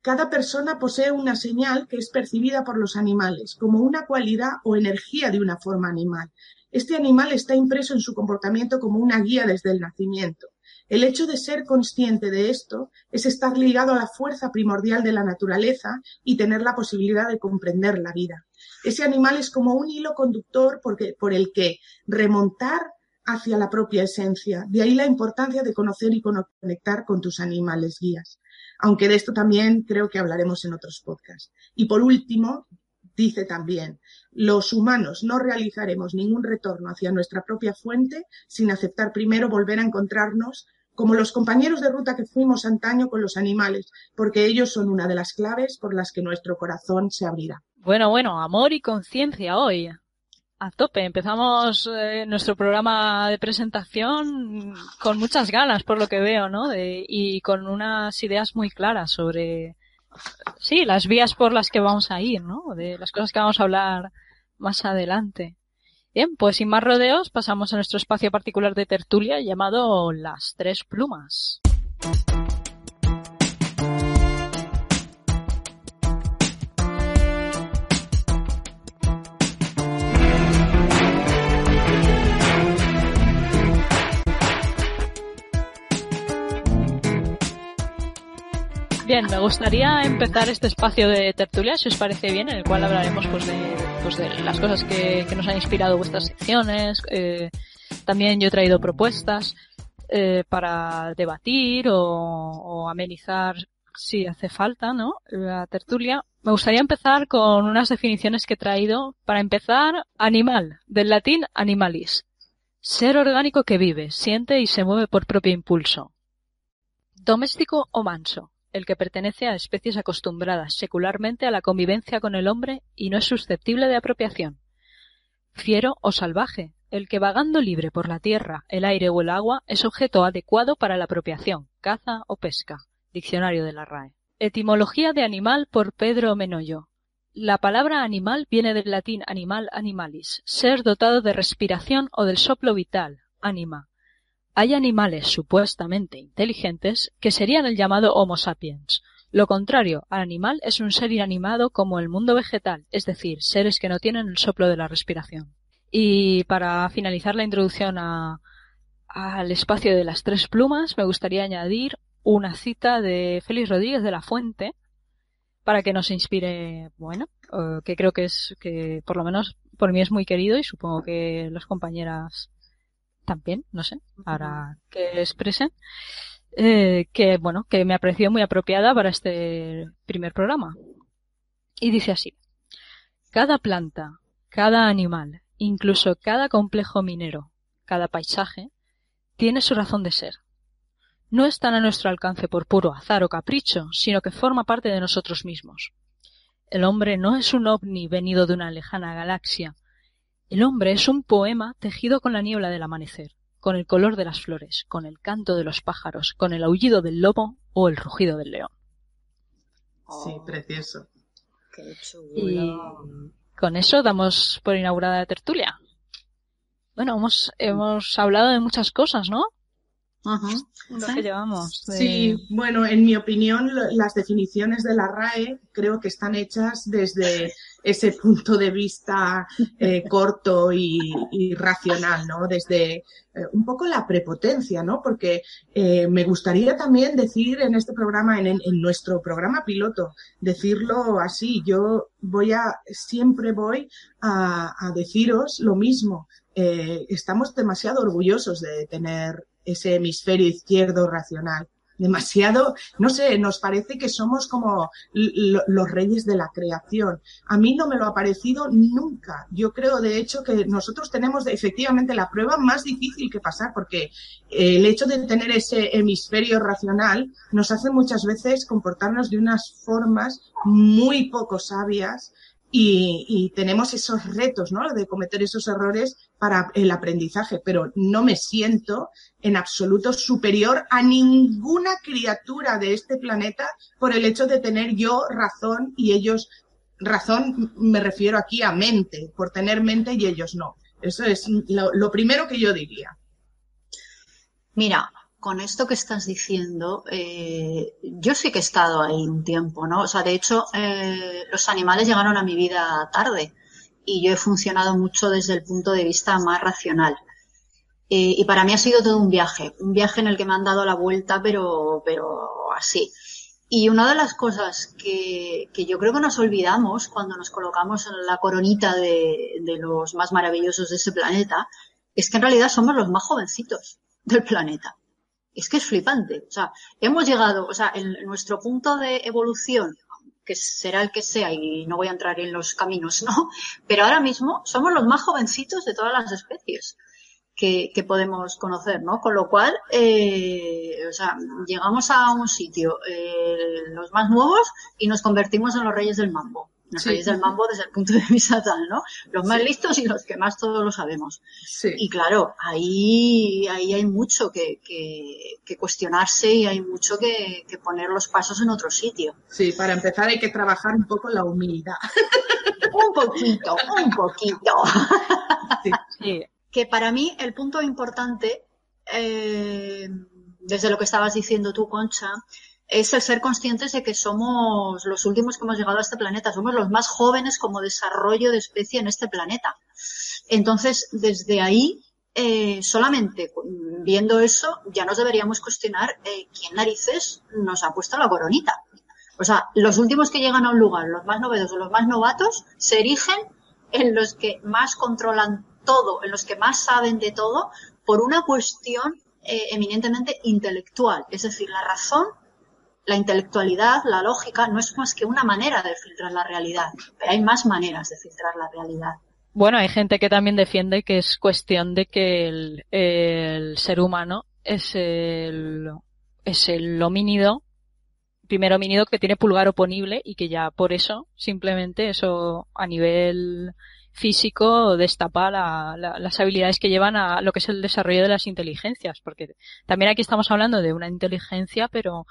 cada persona posee una señal que es percibida por los animales como una cualidad o energía de una forma animal. Este animal está impreso en su comportamiento como una guía desde el nacimiento. El hecho de ser consciente de esto es estar ligado a la fuerza primordial de la naturaleza y tener la posibilidad de comprender la vida. Ese animal es como un hilo conductor por el que remontar hacia la propia esencia. De ahí la importancia de conocer y conectar con tus animales guías. Aunque de esto también creo que hablaremos en otros podcasts. Y por último, dice también, los humanos no realizaremos ningún retorno hacia nuestra propia fuente sin aceptar primero volver a encontrarnos como los compañeros de ruta que fuimos antaño con los animales, porque ellos son una de las claves por las que nuestro corazón se abrirá. Bueno, bueno, amor y conciencia hoy. A tope, empezamos eh, nuestro programa de presentación con muchas ganas, por lo que veo, ¿no? y con unas ideas muy claras sobre, sí, las vías por las que vamos a ir, ¿no? De las cosas que vamos a hablar más adelante. Bien, pues sin más rodeos pasamos a nuestro espacio particular de tertulia llamado Las Tres Plumas. Bien, me gustaría empezar este espacio de tertulia, si os parece bien, en el cual hablaremos pues de, pues, de las cosas que, nos han inspirado vuestras secciones. Eh, también yo he traído propuestas eh, para debatir o, o, amenizar si hace falta, ¿no? La tertulia. Me gustaría empezar con unas definiciones que he traído. Para empezar, animal, del latín animalis. Ser orgánico que vive, siente y se mueve por propio impulso. Doméstico o manso el que pertenece a especies acostumbradas secularmente a la convivencia con el hombre y no es susceptible de apropiación. Fiero o salvaje, el que vagando libre por la tierra, el aire o el agua es objeto adecuado para la apropiación, caza o pesca. Diccionario de la RAE. Etimología de animal por Pedro Menoyo. La palabra animal viene del latín animal animalis, ser dotado de respiración o del soplo vital, anima, hay animales supuestamente inteligentes que serían el llamado Homo sapiens. Lo contrario al animal es un ser inanimado como el mundo vegetal, es decir, seres que no tienen el soplo de la respiración. Y para finalizar la introducción al espacio de las tres plumas, me gustaría añadir una cita de Félix Rodríguez de la Fuente para que nos inspire, bueno, que creo que es que por lo menos por mí es muy querido y supongo que las compañeras también, no sé, para que expresen, eh, que bueno, que me apreció muy apropiada para este primer programa. Y dice así, cada planta, cada animal, incluso cada complejo minero, cada paisaje, tiene su razón de ser. No están a nuestro alcance por puro azar o capricho, sino que forma parte de nosotros mismos. El hombre no es un ovni venido de una lejana galaxia, el hombre es un poema tejido con la niebla del amanecer, con el color de las flores, con el canto de los pájaros, con el aullido del lobo o el rugido del león. Sí, precioso. Qué chulo. Y con eso damos por inaugurada la tertulia. Bueno, hemos, hemos hablado de muchas cosas, ¿no? Ajá. Lo que llevamos. de- Sí, bueno, en mi opinión, las definiciones de la RAE creo que están hechas desde ese punto de vista eh, corto y, y racional, ¿no? Desde eh, un poco la prepotencia, ¿no? Porque eh, me gustaría también decir en este programa, en, en nuestro programa piloto, decirlo así. Yo voy a, siempre voy a, a deciros lo mismo. Estamos demasiado orgullosos de tener ese hemisferio izquierdo racional. Demasiado, no sé, nos parece que somos como los reyes de la creación. A mí no me lo ha parecido nunca. Yo creo, de hecho, que nosotros tenemos efectivamente la prueba más difícil que pasar, porque eh, el hecho de tener ese hemisferio racional nos hace muchas veces comportarnos de unas formas muy poco sabias y, tenemos esos retos, ¿no? De cometer esos errores para el aprendizaje, pero no me siento en absoluto superior a ninguna criatura de este planeta por el hecho de tener yo razón y ellos razón me refiero aquí a mente, por tener mente y ellos no. Eso es lo, lo primero que yo diría. Mira, con esto que estás diciendo, eh, yo sí que he estado ahí un tiempo, ¿no? O sea, de hecho, eh, los animales llegaron a mi vida tarde y yo he funcionado mucho desde el punto de vista más racional. Eh, y para mí ha sido todo un viaje, un viaje en el que me han dado la vuelta, pero, pero así. Y una de las cosas que, que yo creo que nos olvidamos cuando nos colocamos en la coronita de, de los más maravillosos de ese planeta es que en realidad somos los más jovencitos del planeta. Es que es flipante. O sea, hemos llegado, o sea, en nuestro punto de evolución, que será el que sea, y no voy a entrar en los caminos, ¿no? Pero ahora mismo somos los más jovencitos de todas las especies que, que podemos conocer, ¿no? Con lo cual, eh, o sea, llegamos a un sitio, eh, los más nuevos, y nos convertimos en los reyes del mambo. Los Sí. del mambo desde el punto de vista tal, ¿no? Los más listos y los que más todos lo sabemos. Sí. Y claro, ahí, ahí hay mucho que, que, que cuestionarse y hay mucho que, que poner los pasos en otro sitio. Sí, para empezar hay que trabajar un poco la humildad. Un poquito, un poquito. Sí, Que para mí el punto importante, eh, desde lo que estabas diciendo tú, Concha, es el ser conscientes de que somos los últimos que hemos llegado a este planeta, somos los más jóvenes como desarrollo de especie en este planeta. Entonces, desde ahí, eh, solamente viendo eso, ya nos deberíamos cuestionar eh, quién narices nos ha puesto la coronita. O sea, los últimos que llegan a un lugar, los más novedosos, los más novatos, se erigen en los que más controlan todo, en los que más saben de todo, por una cuestión eh, eminentemente intelectual. Es decir, la razón, la intelectualidad, la lógica, no es más que una manera de filtrar la realidad, pero hay más maneras de filtrar la realidad. Bueno, hay gente que también defiende que es cuestión de que el, ser humano es el, es el homínido, primer homínido que tiene pulgar oponible y que ya por eso, simplemente eso a nivel físico destapa la- la- las habilidades que llevan a lo que es el desarrollo de las inteligencias, porque también aquí estamos hablando de una inteligencia, pero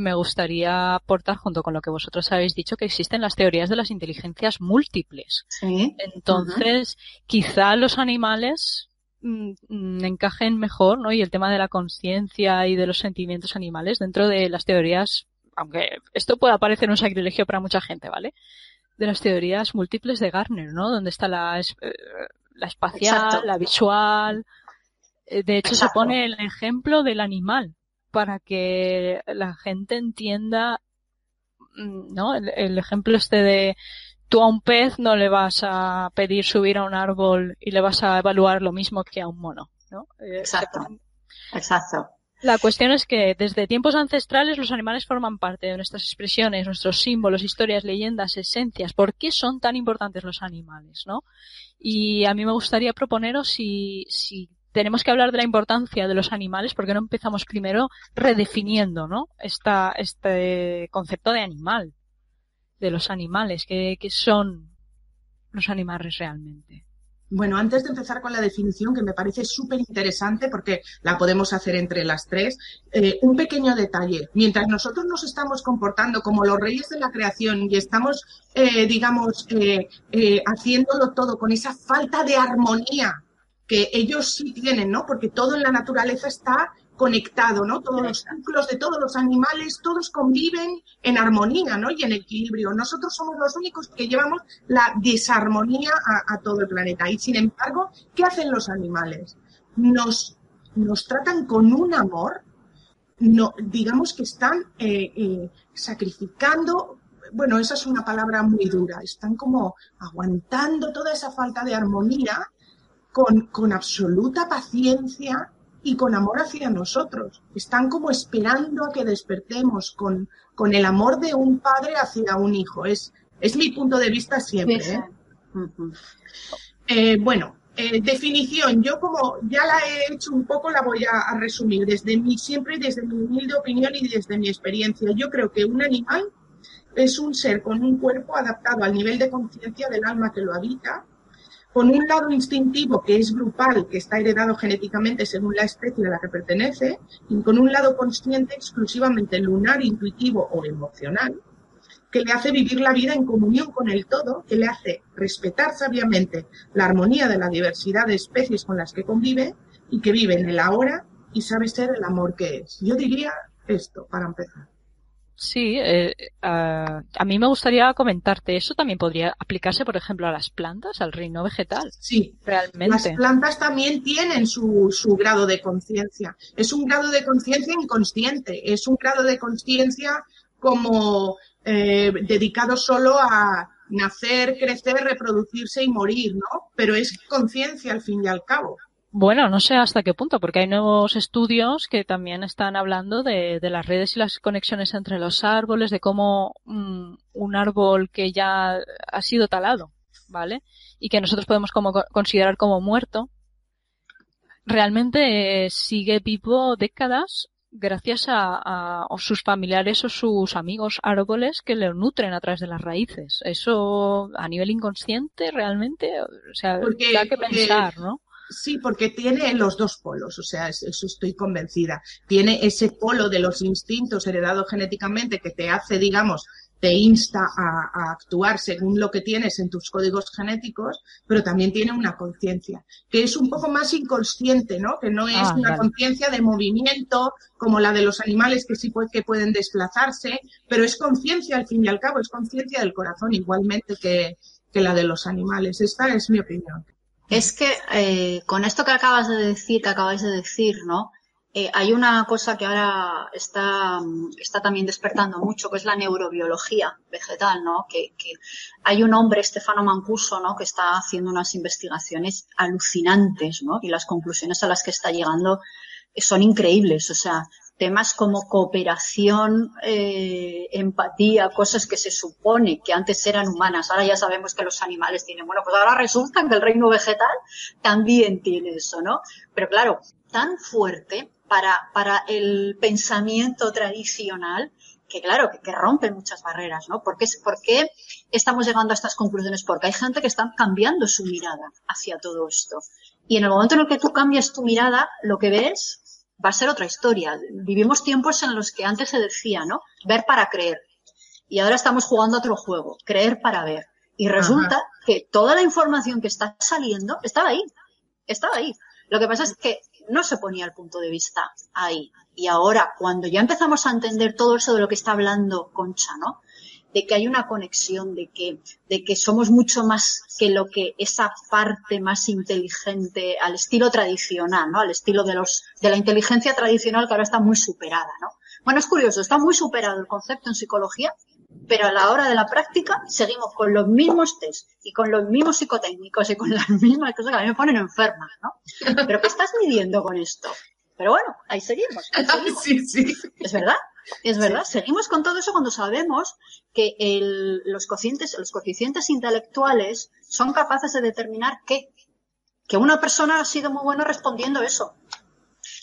me gustaría aportar junto con lo que vosotros habéis dicho que existen las teorías de las inteligencias múltiples. Sí. Entonces, quizá los animales mm, mm, encajen mejor, ¿no? Y el tema de la conciencia y de los sentimientos animales dentro de las teorías, aunque esto pueda parecer un sacrilegio para mucha gente, ¿vale? De las teorías múltiples de Garner, ¿no? Donde está la, eh, la espacial, Exacto. la visual. Eh, De hecho, se pone el ejemplo del animal para que la gente entienda, mm, ¿no? El, el ejemplo este de tú a un pez no le vas a pedir subir a un árbol y le vas a evaluar lo mismo que a un mono, ¿no? Eh, Exacto. Exacto. La cuestión es que desde tiempos ancestrales los animales forman parte de nuestras expresiones, nuestros símbolos, historias, leyendas, esencias. ¿Por qué son tan importantes los animales, no? Y a mí me gustaría proponeros si, si tenemos que hablar de la importancia de los animales, ¿por qué no empezamos primero redefiniendo, ¿no? Esta, este concepto de animal, de los animales, ¿qué, qué son los animales realmente? Bueno, antes de empezar con la definición, que me parece súper interesante porque la podemos hacer entre las tres, eh, un pequeño detalle. Mientras nosotros nos estamos comportando como los reyes de la creación y estamos, eh, digamos, eh, haciéndolo todo con esa falta de armonía que ellos sí tienen, ¿no? Porque todo en la naturaleza está conectado, ¿no? Todos los ciclos de todos los animales, todos conviven en armonía, ¿no? Y en equilibrio. Nosotros somos los únicos que llevamos la desarmonía a, todo el planeta. Y sin embargo, ¿qué hacen los animales? Nos, nos tratan con un amor, no, digamos que están eh, eh, sacrificando, bueno, esa es una palabra muy dura, están como aguantando toda esa falta de armonía con, con absoluta paciencia y con amor hacia nosotros. Están como esperando a que despertemos con, con el amor de un padre hacia un hijo. Es, es mi punto de vista siempre. ¿eh? Eh, bueno, eh, definición. Yo como ya la he hecho un poco, la voy a, a, resumir desde mi, siempre desde mi humilde opinión y desde mi experiencia. Yo creo que un animal es un ser con un cuerpo adaptado al nivel de conciencia del alma que lo habita, con un lado instintivo que es grupal, que está heredado genéticamente según la especie a la que pertenece, y con un lado consciente exclusivamente lunar, intuitivo o emocional, que le hace vivir la vida en comunión con el todo, que le hace respetar sabiamente la armonía de la diversidad de especies con las que convive y que vive en el ahora y sabe ser el amor que es. Yo diría esto para empezar. Sí, eh, a, mí me gustaría comentarte, eso también podría aplicarse, por ejemplo, a las plantas, al reino vegetal. Sí, realmente. Las plantas también tienen su, su grado de conciencia. Es un grado de conciencia inconsciente, es un grado de conciencia como eh, dedicado solo a nacer, crecer, reproducirse y morir, ¿no? Pero es conciencia al fin y al cabo. Bueno, no sé hasta qué punto, porque hay nuevos estudios que también están hablando de, de las redes y las conexiones entre los árboles, de cómo mm, un árbol que ya ha sido talado, ¿vale? Y que nosotros podemos como considerar como muerto, realmente eh, sigue vivo décadas gracias a, a, sus familiares o sus amigos árboles que le nutren a través de las raíces. Eso a nivel inconsciente realmente, o sea, da que pensar, ¿no? Sí, porque tiene los dos polos, o sea, eso estoy convencida. Tiene ese polo de los instintos heredados genéticamente que te hace, digamos, te insta a, actuar según lo que tienes en tus códigos genéticos, pero también tiene una conciencia, que es un poco más inconsciente, ¿no? Que no es ah, una conciencia de movimiento como la de los animales que sí que pueden desplazarse, pero es conciencia al fin y al cabo, es conciencia del corazón igualmente que, que la de los animales. Esta es mi opinión. Es que eh, con esto que acabas de decir, que acabáis de decir, ¿no? Eh, hay una cosa que ahora está, está también despertando mucho, que es la neurobiología vegetal, ¿no? Que, que hay un hombre, Stefano Mancuso, ¿no? Que está haciendo unas investigaciones alucinantes, ¿no? Y las conclusiones a las que está llegando son increíbles. O sea, temas como cooperación, eh, empatía, cosas que se supone que antes eran humanas, ahora ya sabemos que los animales tienen. Bueno, pues ahora resulta que el reino vegetal también tiene eso, ¿no? Pero claro, tan fuerte para, para el pensamiento tradicional que claro, que, rompe muchas barreras, ¿no? ¿Por qué, ¿Por qué estamos llegando a estas conclusiones? Porque hay gente que está cambiando su mirada hacia todo esto. Y en el momento en el que tú cambias tu mirada, lo que ves va a ser otra historia. Vivimos tiempos en los que antes se decía, ¿no? Ver para creer. Y ahora estamos jugando a otro juego, creer para ver. Y resulta que toda la información que está saliendo estaba ahí. Estaba ahí. Lo que pasa es que no se ponía el punto de vista ahí. Y ahora, cuando ya empezamos a entender todo eso de lo que está hablando Concha, ¿no? De que hay una conexión, de que, de que somos mucho más que lo que esa parte más inteligente al estilo tradicional, ¿no? Al estilo de los, de la inteligencia tradicional que ahora está muy superada, ¿no? Bueno, es curioso, está muy superado el concepto en psicología, pero a la hora de la práctica seguimos con los mismos test y con los mismos psicotécnicos y con las mismas cosas que a mí me ponen enferma, ¿no? Pero ¿qué estás midiendo con esto? Pero bueno, ahí seguimos. Ahí seguimos. Sí, sí. Es verdad. Es verdad, seguimos con todo eso cuando sabemos que el, los, cocientes, los coeficientes intelectuales son capaces de determinar qué. Que una persona ha sido muy buena respondiendo eso.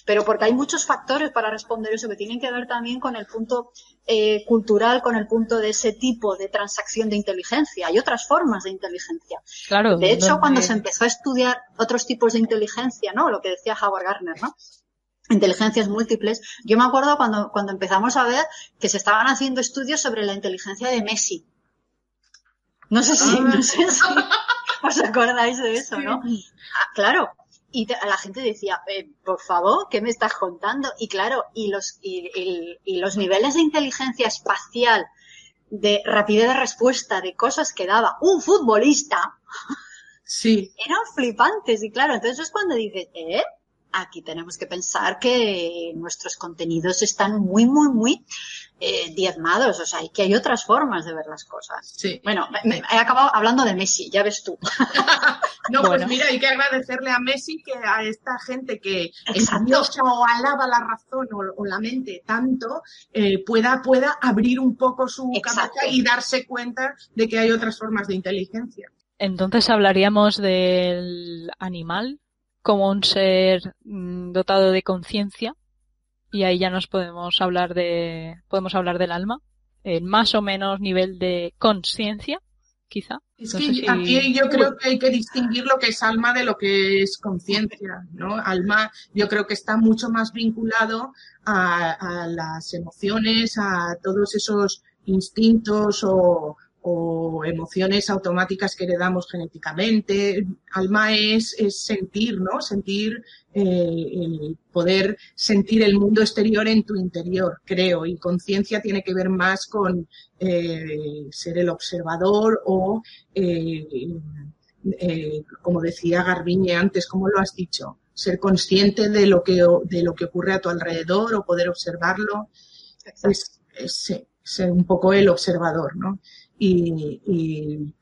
pero porque hay muchos factores para responder eso que tienen que ver también con el punto eh, cultural, con el punto de ese tipo de transacción de inteligencia. Hay otras formas de inteligencia. Claro. De hecho, cuando se empezó a estudiar otros tipos de inteligencia, ¿no? Lo que decía Howard Gardner, ¿no? Inteligencias múltiples. Yo me acuerdo cuando, cuando empezamos a ver que se estaban haciendo estudios sobre la inteligencia de Messi. No sé si, no sé si os acordáis de eso, ¿no? Ah, claro, y la gente decía, eh, por favor, ¿qué me estás contando? Y claro, y los, y, y, los niveles de inteligencia espacial, de rapidez de respuesta, de cosas que daba un futbolista, sí. eran flipantes. Y claro, entonces es cuando dices, ¿eh? Aquí tenemos que pensar que nuestros contenidos están muy, muy, muy eh, diezmados, o sea, y que hay otras formas de ver las cosas. Sí. Bueno, me, he acabado hablando de Messi, ya ves tú. no, pues mira, hay que agradecerle a Messi que a esta gente que endiosa o alaba la razón o, la mente tanto, eh, pueda, pueda abrir un poco su cabeza y darse cuenta de que hay otras formas de inteligencia. Entonces hablaríamos del animal como un ser mm, dotado de conciencia y ahí ya nos podemos hablar de podemos hablar del alma el más o menos nivel de conciencia quizá. Es que aquí yo creo que hay que distinguir lo que es alma de lo que es conciencia no alma yo creo que está mucho más vinculado a, a las emociones a todos esos instintos o, o emociones automáticas que heredamos genéticamente. Alma es, es sentir, ¿no? Sentir, eh, el poder sentir el mundo exterior en tu interior, creo. Y conciencia tiene que ver más con eh, ser el observador o, eh, como decía Garbiñe antes, ¿cómo lo has dicho? Ser consciente de lo que, de lo que ocurre a tu alrededor o poder observarlo. Es, es, ser un poco el observador, ¿no? Y,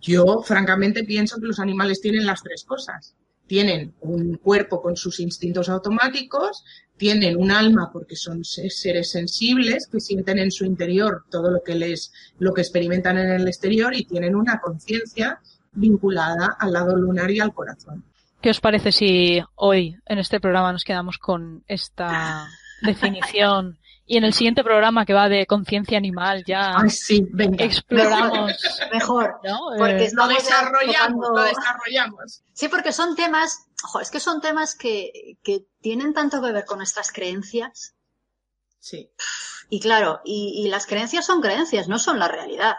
yo, francamente, pienso que los animales tienen las tres cosas. Tienen un cuerpo con sus instintos automáticos, tienen un alma porque son seres sensibles que sienten en su interior todo lo que les, lo que experimentan en el exterior y tienen una conciencia vinculada al lado lunar y al corazón. ¿Qué os parece si hoy en este programa nos quedamos con esta definición y en el siguiente programa que va de conciencia animal ya sí, exploramos mejor, ¿no? porque eh, lo desarrollamos, lo desarrollamos. Sí, porque son temas, ojo, es que son temas que, que tienen tanto que ver con nuestras creencias. Sí. Y claro, y, y las creencias son creencias, no son la realidad.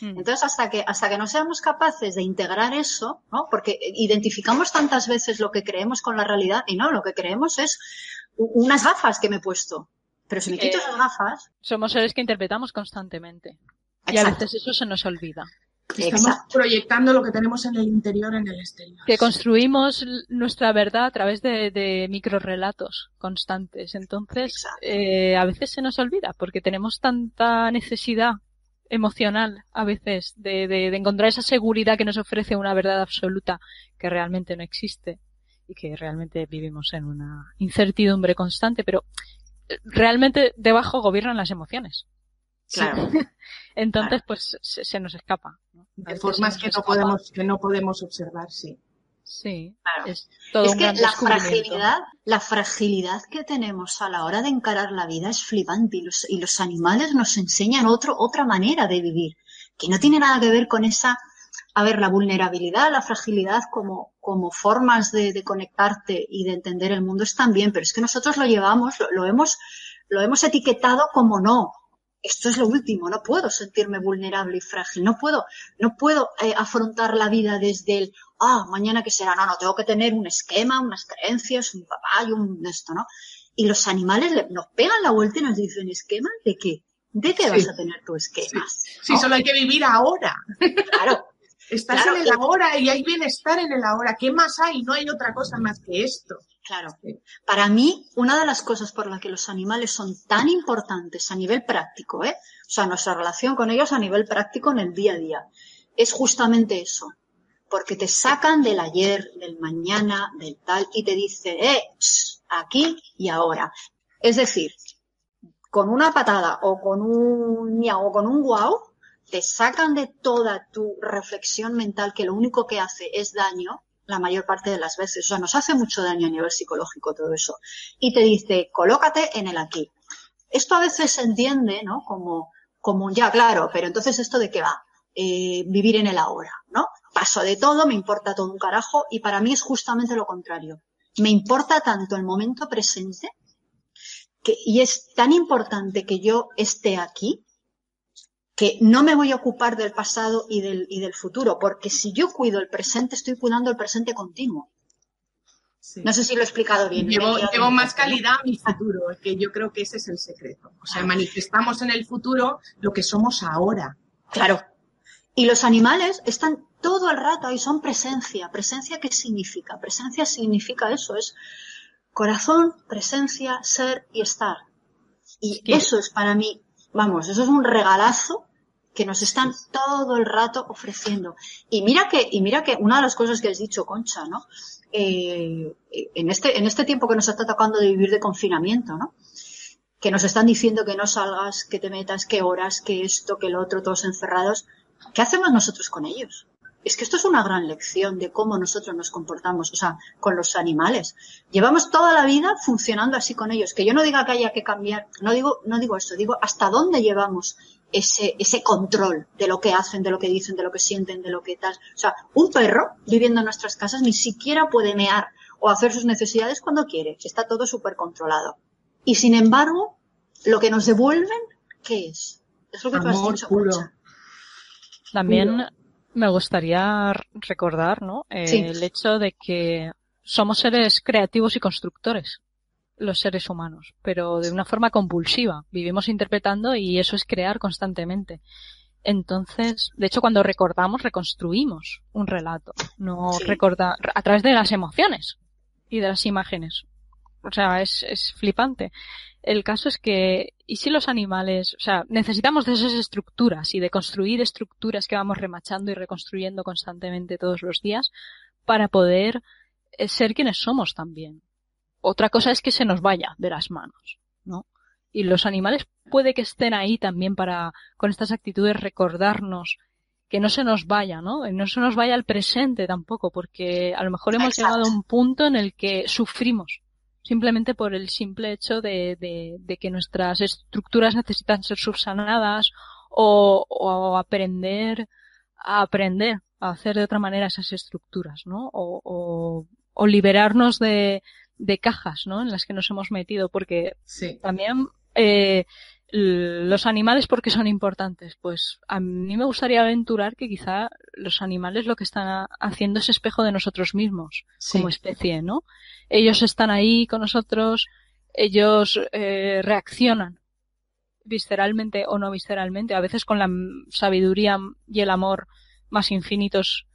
Hmm. Entonces, hasta que, hasta que no seamos capaces de integrar eso, ¿no? Porque identificamos tantas veces lo que creemos con la realidad y no, lo que creemos es unas gafas que me he puesto. Pero si me quito esas gafas. Somos seres que interpretamos constantemente. Y a veces eso se nos olvida. Estamos proyectando lo que tenemos en el interior en el exterior. Que construimos nuestra verdad a través de, de microrelatos constantes. Entonces, eh, a veces se nos olvida porque tenemos tanta necesidad emocional a veces de, de, de, encontrar esa seguridad que nos ofrece una verdad absoluta que realmente no existe y que realmente vivimos en una incertidumbre constante, pero realmente debajo gobiernan las emociones. Claro. Entonces, pues se, nos escapa. De formas que no podemos, que no podemos observar, sí. Sí. Claro. Es, que la fragilidad, la fragilidad que tenemos a la hora de encarar la vida es flipante y los, y los animales nos enseñan otro, otra manera de vivir, que no tiene nada que ver con esa a ver, la vulnerabilidad, la fragilidad como, como formas de, de, conectarte y de entender el mundo están bien, pero es que nosotros lo llevamos, lo, lo, hemos, lo hemos etiquetado como no. Esto es lo último, no puedo sentirme vulnerable y frágil, no puedo, no puedo eh, afrontar la vida desde el, ah, mañana que será, no, no, tengo que tener un esquema, unas creencias, un papá y un esto, ¿no? Y los animales le, nos pegan la vuelta y nos dicen, ¿esquemas de qué? ¿De qué vas a tener tu esquemas? Sí, solo hay que vivir ahora. Claro, Estás en el ahora y hay bienestar en el ahora. ¿Qué más hay? No hay otra cosa más que esto. Claro. Para mí, una de las cosas por las que los animales son tan importantes a nivel práctico, ¿eh? O sea, nuestra relación con ellos a nivel práctico en el día a día, es justamente eso. Porque te sacan del ayer, del mañana, del tal, y te dicen, eh, aquí y ahora. Es decir, con una patada o con un miau o con un guau, te sacan de toda tu reflexión mental que lo único que hace es daño la mayor parte de las veces. O sea, nos hace mucho daño a nivel psicológico todo eso. Y te dice, colócate en el aquí. Esto a veces se entiende, ¿no? Como, como ya, claro, pero entonces esto de qué va? Eh, vivir en el ahora, ¿no? Paso de todo, me importa todo un carajo y para mí es justamente lo contrario. Me importa tanto el momento presente que, y es tan importante que yo esté aquí que no me voy a ocupar del pasado y del, y del futuro, porque si yo cuido el presente, estoy cuidando el presente continuo. No sé si lo he explicado bien. Llevo, llevo más calidad a mi futuro, que yo creo que ese es el secreto. O sea, manifestamos en el futuro lo que somos ahora. Claro. Y los animales están todo el rato ahí, son presencia. ¿Presencia qué significa? Presencia significa eso, es corazón, presencia, ser y estar. Y eso es para mí, vamos, eso es un regalazo que nos están todo el rato ofreciendo. Y mira que, y mira que una de las cosas que has dicho, Concha, ¿no? Eh, en este, en este tiempo que nos está tocando de vivir de confinamiento, ¿no? Que nos están diciendo que no salgas, que te metas, que horas, que esto, que lo otro, todos encerrados. ¿Qué hacemos nosotros con ellos? Es que esto es una gran lección de cómo nosotros nos comportamos, o sea, con los animales. Llevamos toda la vida funcionando así con ellos. Que yo no diga que haya que cambiar, no digo, no digo esto, digo hasta dónde llevamos ese, ese control de lo que hacen, de lo que dicen, de lo que sienten, de lo que tal. O sea, un perro viviendo en nuestras casas ni siquiera puede mear o hacer sus necesidades cuando quiere. Está todo súper controlado. Y sin embargo, lo que nos devuelven, ¿qué es? Es lo que tú has dicho, También me gustaría recordar, ¿no? El hecho de que somos seres creativos y constructores los seres humanos, pero de una forma compulsiva. Vivimos interpretando y eso es crear constantemente. Entonces, de hecho, cuando recordamos, reconstruimos un relato, no recordar a través de las emociones y de las imágenes. O sea, es, es flipante. El caso es que, ¿y si los animales, o sea, necesitamos de esas estructuras y de construir estructuras que vamos remachando y reconstruyendo constantemente todos los días para poder eh, ser quienes somos también? Otra cosa es que se nos vaya de las manos, ¿no? Y los animales puede que estén ahí también para, con estas actitudes, recordarnos que no se nos vaya, ¿no? no se nos vaya al presente tampoco, porque a lo mejor hemos llegado a un punto en el que sufrimos, simplemente por el simple hecho de, de, que nuestras estructuras necesitan ser subsanadas o, o, aprender a aprender a hacer de otra manera esas estructuras, ¿no? O, o, o liberarnos de, de cajas, ¿no? En las que nos hemos metido, porque también eh, los animales, porque son importantes? Pues a mí me gustaría aventurar que quizá los animales lo que están haciendo es espejo de nosotros mismos como especie, ¿no? Ellos están ahí con nosotros, ellos eh, reaccionan visceralmente o no visceralmente, a veces con la sabiduría y el amor más infinitos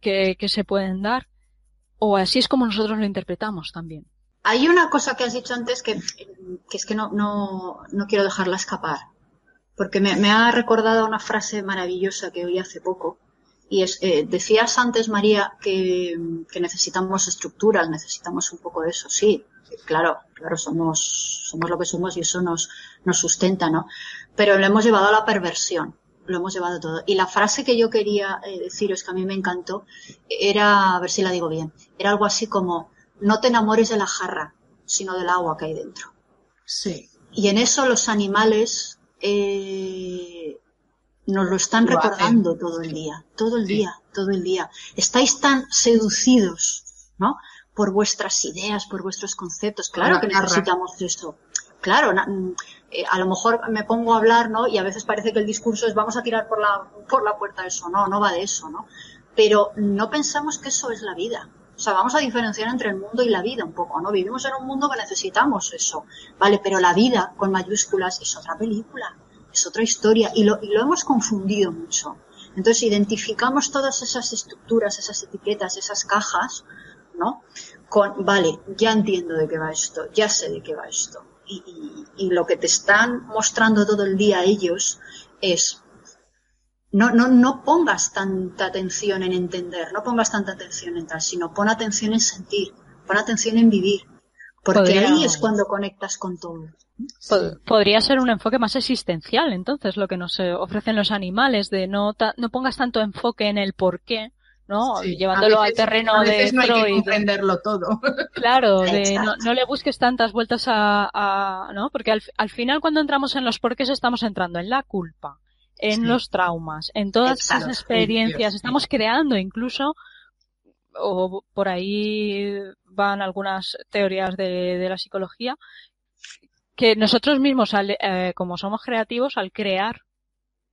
que, que se pueden dar o así es como nosotros lo interpretamos también. Hay una cosa que has dicho antes que, es que no, no, no, quiero dejarla escapar, porque me, me, ha recordado una frase maravillosa que oí hace poco. Y es, eh, decías antes, María, que, que, necesitamos estructuras, necesitamos un poco de eso. Sí, claro, claro, somos, somos lo que somos y eso nos, nos sustenta, ¿no? Pero lo hemos llevado a la perversión lo hemos llevado todo. Y la frase que yo quería eh, deciros, que a mí me encantó, era, a ver si la digo bien, era algo así como, no te enamores de la jarra, sino del agua que hay dentro. Sí. Y en eso los animales eh, nos lo están recordando todo el día, todo el día, todo el día. Estáis tan seducidos, ¿no? Por vuestras ideas, por vuestros conceptos. Claro que necesitamos eso. Claro, eh, a lo mejor me pongo a hablar, ¿no? Y a veces parece que el discurso es vamos a tirar por la, por la puerta eso. No, no va de eso, ¿no? Pero no pensamos que eso es la vida. O sea, vamos a diferenciar entre el mundo y la vida un poco, ¿no? Vivimos en un mundo que necesitamos eso, ¿vale? Pero la vida, con mayúsculas, es otra película, es otra historia y lo, y lo hemos confundido mucho. Entonces identificamos todas esas estructuras, esas etiquetas, esas cajas, ¿no? Con, vale, ya entiendo de qué va esto, ya sé de qué va esto y, lo que te están mostrando todo el día ellos es no, no, no pongas tanta atención en entender, no pongas tanta atención en tal, sino pon atención en sentir, pon atención en vivir, porque ahí es cuando conectas con todo. Podría ser un enfoque más existencial, entonces, lo que nos eh, ofrecen los animales, de no, no pongas tanto enfoque en el por qué, ¿no? Llevándolo al terreno de no hay que comprenderlo todo. Claro, de no, le busques tantas vueltas a, ¿no? Porque al, al, final cuando entramos en los porqués estamos entrando en la culpa, en los traumas, en todas esas experiencias, estamos creando incluso o por ahí van algunas teorías de, de la psicología que nosotros mismos, eh, como somos creativos, al crear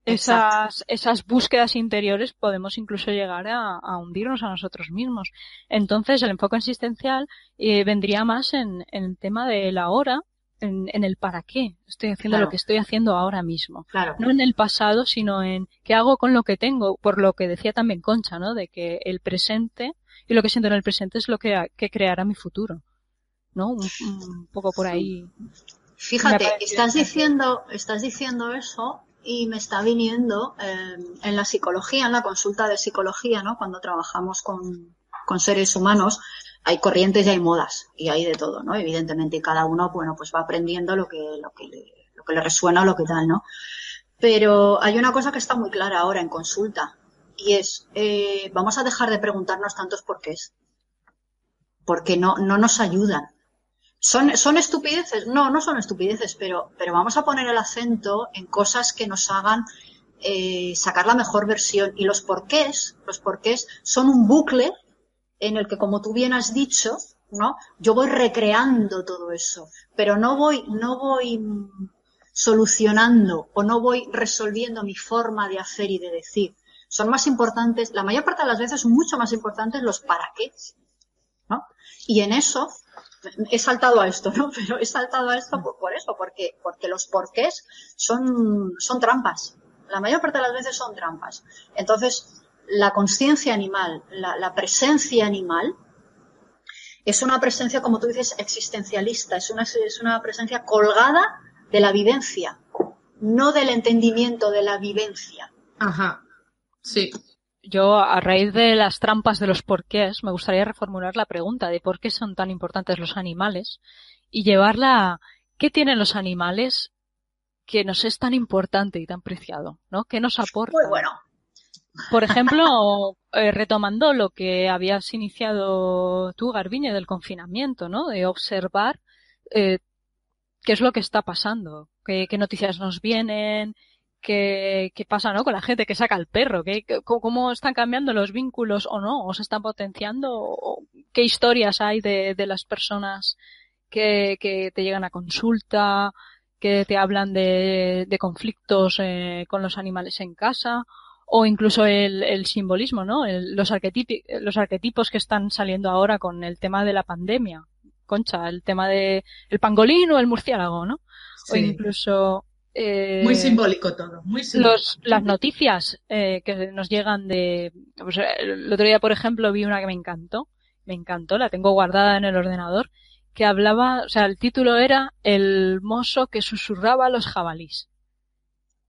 esas, esas búsquedas interiores podemos incluso llegar a, hundirnos a nosotros mismos. Entonces el enfoque existencial eh, vendría más en, en, el tema del ahora, en, en, el para qué estoy haciendo lo que estoy haciendo ahora mismo. Claro. No en el pasado, sino en qué hago con lo que tengo, por lo que decía también Concha, ¿no? De que el presente y lo que siento en el presente es lo que, que creará mi futuro. ¿No? Un, poco por ahí. Fíjate, estás diciendo, estás diciendo eso y me está viniendo eh, en la psicología, en la consulta de psicología, ¿no? Cuando trabajamos con, con seres humanos, hay corrientes y hay modas y hay de todo, ¿no? Evidentemente, cada uno, bueno, pues va aprendiendo lo que, lo que, le, lo que le resuena o lo que tal, ¿no? Pero hay una cosa que está muy clara ahora en consulta y es, eh, vamos a dejar de preguntarnos tantos porqués, porque no, no nos ayudan. ¿Son, ¿Son estupideces? No, no son estupideces, pero, pero vamos a poner el acento en cosas que nos hagan eh, sacar la mejor versión. Y los porqués, los porqués son un bucle en el que, como tú bien has dicho, ¿no? Yo voy recreando todo eso, pero no voy, no voy solucionando o no voy resolviendo mi forma de hacer y de decir. Son más importantes, la mayor parte de las veces, mucho más importantes los para qué, ¿no? Y en eso he saltado a esto, ¿no? Pero he saltado a esto por, eso, porque, porque los porqués son, son trampas. La mayor parte de las veces son trampas. Entonces, la conciencia animal, la, presencia animal, es una presencia, como tú dices, existencialista, es una, es una presencia colgada de la vivencia, no del entendimiento de la vivencia. Ajá. Sí yo, a raíz de las trampas de los porqués, me gustaría reformular la pregunta de por qué son tan importantes los animales y llevarla a qué tienen los animales que nos es tan importante y tan preciado, ¿no? ¿Qué nos aporta? Muy bueno. Por ejemplo, eh, retomando lo que habías iniciado tú, Garbiñe, del confinamiento, ¿no? De observar eh, qué es lo que está pasando, qué, qué noticias nos vienen, qué, qué pasa ¿no? con la gente que saca el perro, ¿Qué, cómo están cambiando los vínculos o no, o se están potenciando, qué historias hay de, de las personas que, que te llegan a consulta, que te hablan de, de conflictos eh, con los animales en casa, o incluso el, el simbolismo, ¿no? los, arquetipos, los arquetipos que están saliendo ahora con el tema de la pandemia. Concha, el tema de el pangolín o el murciélago, ¿no? O incluso eh, muy simbólico todo, muy simbólico. las noticias eh, que nos llegan de... Pues, el otro día, por ejemplo, vi una que me encantó, me encantó, la tengo guardada en el ordenador, que hablaba, o sea, el título era El mozo que susurraba a los jabalís.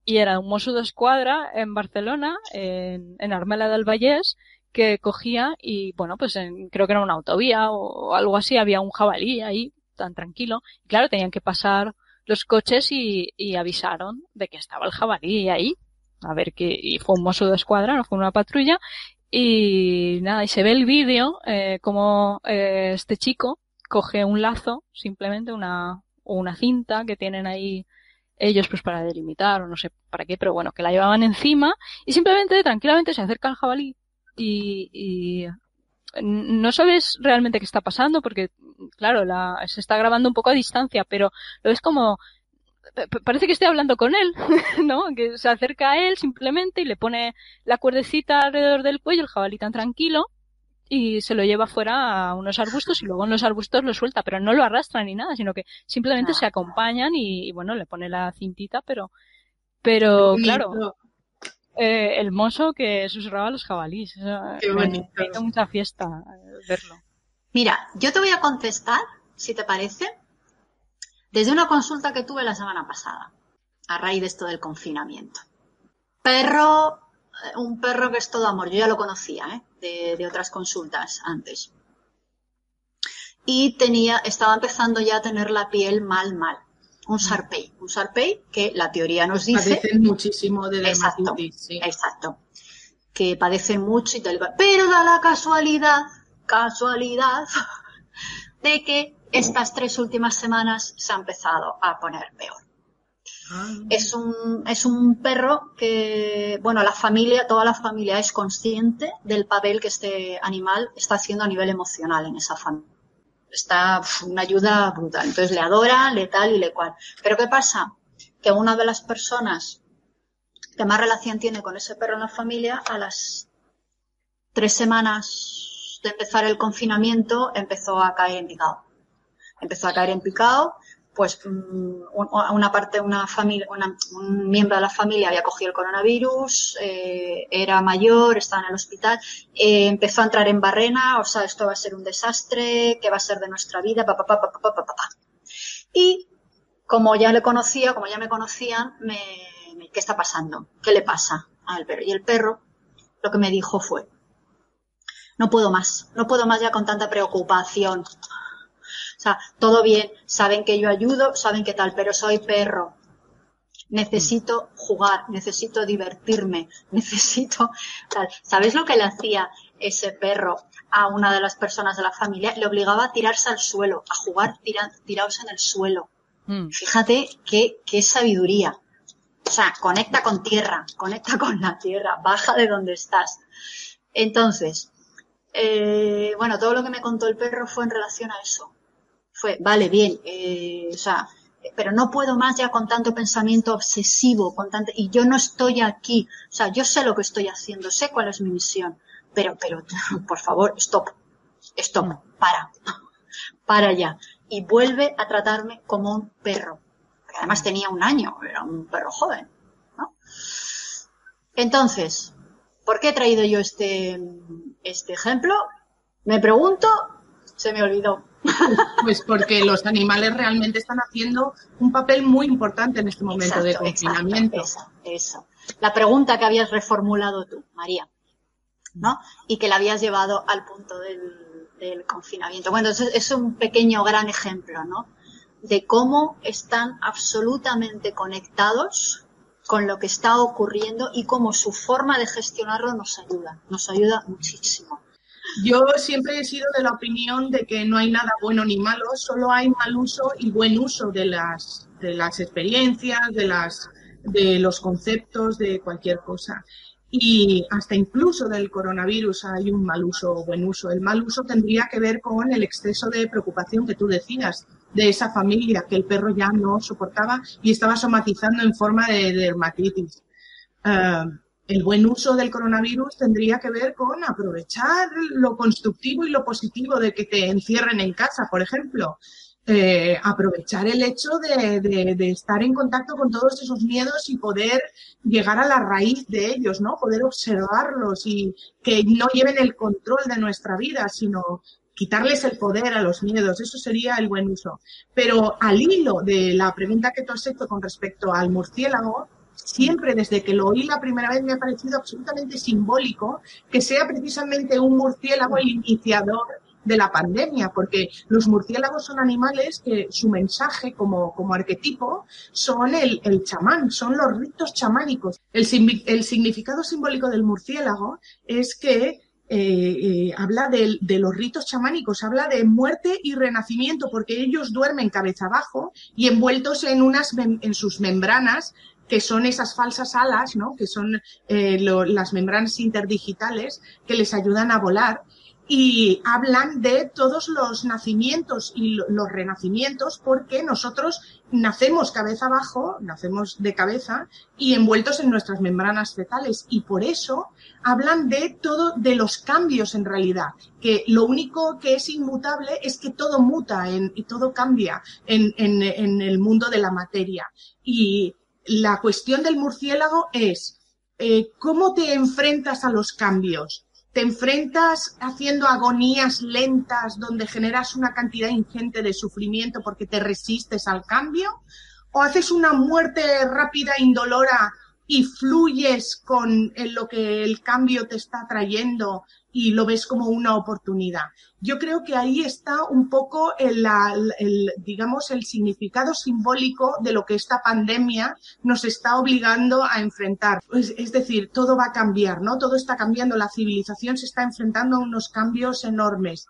Y era un mozo de escuadra en Barcelona, en, en Armela del Vallés, que cogía y, bueno, pues en, creo que era una autovía o algo así, había un jabalí ahí, tan tranquilo. Y claro, tenían que pasar los coches y, y avisaron de que estaba el jabalí ahí. A ver que, y fue un mozo de escuadra, no fue una patrulla. Y nada, y se ve el vídeo, eh, como eh, este chico coge un lazo, simplemente una, una cinta que tienen ahí ellos pues para delimitar o no sé para qué, pero bueno, que la llevaban encima y simplemente tranquilamente se acerca al jabalí y, y no sabes realmente qué está pasando porque, claro, la, se está grabando un poco a distancia, pero lo ves como, parece que estoy hablando con él, ¿no? Que se acerca a él simplemente y le pone la cuerdecita alrededor del cuello, el jabalí tan tranquilo, y se lo lleva fuera a unos arbustos y luego en los arbustos lo suelta, pero no lo arrastra ni nada, sino que simplemente se acompañan y, bueno, le pone la cintita, pero, pero claro, eh, el mozo que susurraba a los jabalíes. Qué bonito. Me, mucha fiesta eh, verlo. Mira, yo te voy a contestar, si te parece, desde una consulta que tuve la semana pasada, a raíz de esto del confinamiento. Perro, eh, un perro que es todo amor, yo ya lo conocía, ¿eh? De, de otras consultas antes. Y tenía, estaba empezando ya a tener la piel mal, mal un Sarpei. Un Sarpei que la teoría nos dice. Padecen muchísimo de dermatitis. Exacto, exacto. que padecen mucho y tal. Pero da la casualidad, casualidad, de que estas tres últimas semanas se ha empezado a poner peor. Es un, es un perro que, bueno, la familia, toda la familia es consciente del papel que este animal está haciendo a nivel emocional en esa familia. Está una ayuda brutal. Entonces le adora, le tal y le cual. Pero ¿qué pasa? Que una de las personas que más relación tiene con ese perro en la familia, a las tres semanas de empezar el confinamiento, empezó a caer en picado. Empezó a caer en picado pues mm, una parte, una familia, un miembro de la familia había cogido el coronavirus, eh, era mayor, estaba en el hospital, eh, empezó a entrar en barrena, o sea, esto va a ser un desastre, ¿qué va a ser de nuestra vida? Pa, pa, pa, y como ya le conocía, como ya me conocían, me, ¿qué está pasando? ¿Qué le pasa al perro? Y el perro lo que me dijo fue, no puedo más, no puedo más ya con tanta preocupación o sea, todo bien, saben que yo ayudo, saben que tal, pero soy perro. Necesito jugar, necesito divertirme, necesito tal. ¿Sabéis lo que le hacía ese perro a una de las personas de la familia? Le obligaba a tirarse al suelo, a jugar tirados en el suelo. Mm. Fíjate qué, qué sabiduría. O sea, conecta con tierra, conecta con la tierra, baja de donde estás. Entonces, eh, bueno, todo lo que me contó el perro fue en relación a eso fue, vale, bien, eh, o sea, pero no puedo más ya con tanto pensamiento obsesivo, con tanto, y yo no estoy aquí, o sea, yo sé lo que estoy haciendo, sé cuál es mi misión, pero, pero, por favor, stop, stop, para, para ya, y vuelve a tratarme como un perro, que además tenía un año, era un perro joven, ¿no? Entonces, ¿por qué he traído yo este, este ejemplo? Me pregunto, se me olvidó. Pues porque los animales realmente están haciendo un papel muy importante en este momento de confinamiento. eso, eso. La pregunta que habías reformulado tú, María, ¿no? Y que la habías llevado al punto del, confinamiento. Bueno, es, es un pequeño gran ejemplo, ¿no? De cómo están absolutamente conectados con lo que está ocurriendo y cómo su forma de gestionarlo nos ayuda, nos ayuda muchísimo. Yo siempre he sido de la opinión de que no hay nada bueno ni malo, solo hay mal uso y buen uso de las, de las experiencias, de, las, de los conceptos, de cualquier cosa. Y hasta incluso del coronavirus hay un mal uso o buen uso. El mal uso tendría que ver con el exceso de preocupación que tú decías de esa familia, que el perro ya no soportaba y estaba somatizando en forma de, dermatitis. Ah, el buen uso del coronavirus tendría que ver con aprovechar lo constructivo y lo positivo de que te encierren en casa, por ejemplo. Eh, aprovechar el hecho de, de, estar en contacto con todos esos miedos y poder llegar a la raíz de ellos, ¿no? Poder observarlos y que no lleven el control de nuestra vida, sino quitarles el poder a los miedos. Eso sería el buen uso. Pero al hilo de la pregunta que tú has hecho con respecto al murciélago, siempre desde que lo oí la primera vez me ha parecido absolutamente simbólico que sea precisamente un murciélago el iniciador de la pandemia, porque los murciélagos son animales que su mensaje como, como arquetipo son el, el chamán, son los ritos chamánicos. El, el significado simbólico del murciélago es que eh, eh, habla de, de, los ritos chamánicos, habla de muerte y renacimiento, porque ellos duermen cabeza abajo y envueltos en unas en sus membranas que son esas falsas alas, ¿no? que son eh, las membranas interdigitales que les ayudan a volar y hablan de todos los nacimientos y los renacimientos porque nosotros nacemos cabeza abajo, nacemos de cabeza y envueltos en nuestras membranas fetales y por eso hablan de todo, de los cambios en realidad, que lo único que es inmutable es que todo muta en, y todo cambia en, en, en el mundo de la materia y la cuestión del murciélago es eh, cómo te enfrentas a los cambios. ¿Te enfrentas haciendo agonías lentas donde generas una cantidad ingente de sufrimiento porque te resistes al cambio? ¿O haces una muerte rápida, indolora y fluyes con lo que el cambio te está trayendo y lo ves como una oportunidad. Yo creo que ahí está un poco el, digamos, el significado simbólico de lo que esta pandemia nos está obligando a enfrentar. Es, es decir, todo va a cambiar, ¿no? Todo está cambiando, la civilización se está enfrentando a unos cambios enormes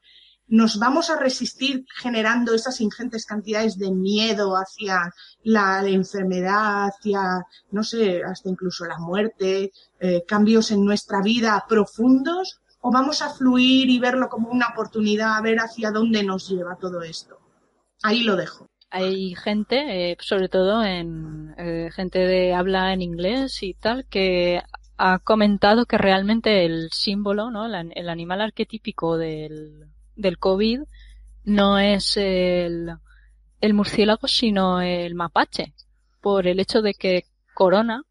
nos vamos a resistir generando esas ingentes cantidades de miedo hacia la, enfermedad, hacia, no sé, hasta incluso la muerte, eh, cambios en nuestra vida profundos, o vamos a fluir y verlo como una oportunidad a ver hacia dónde nos lleva todo esto. Ahí lo dejo. Hay gente, eh, sobre todo en eh, gente de habla en inglés y tal, que ha comentado que realmente el símbolo, ¿no? el animal arquetípico del, COVID no es el murciélago, sino el mapache. Por el hecho de que corona,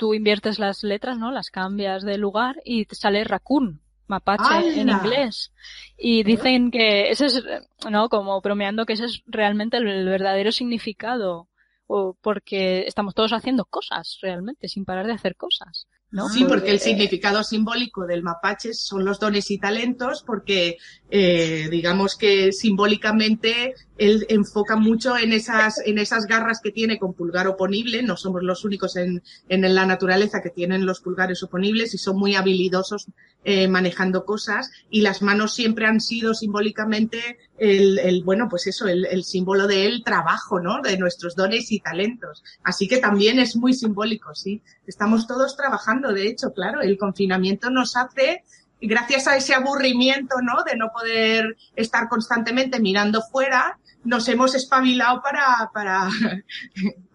tú inviertes las letras, ¿no? Las cambias de lugar y te sale raccoon, mapache en inglés. Y dicen que ese es, ¿no? Como bromeando que ese es realmente el verdadero significado. O porque estamos todos haciendo cosas, realmente, sin parar de hacer cosas. Sí, porque el significado simbólico del mapache son los dones y talentos, porque eh, digamos que simbólicamente él enfoca mucho en esas, en esas garras que tiene con pulgar oponible. No somos los únicos en, en la naturaleza que tienen los pulgares oponibles y son muy habilidosos eh, manejando cosas. Y las manos siempre han sido simbólicamente el, el bueno, pues eso, el, el símbolo del trabajo, ¿no? De nuestros dones y talentos. Así que también es muy simbólico, sí. Estamos todos trabajando, de hecho, claro, el confinamiento nos hace gracias a ese aburrimiento, ¿no? De no poder estar constantemente mirando fuera, nos hemos espabilado para, para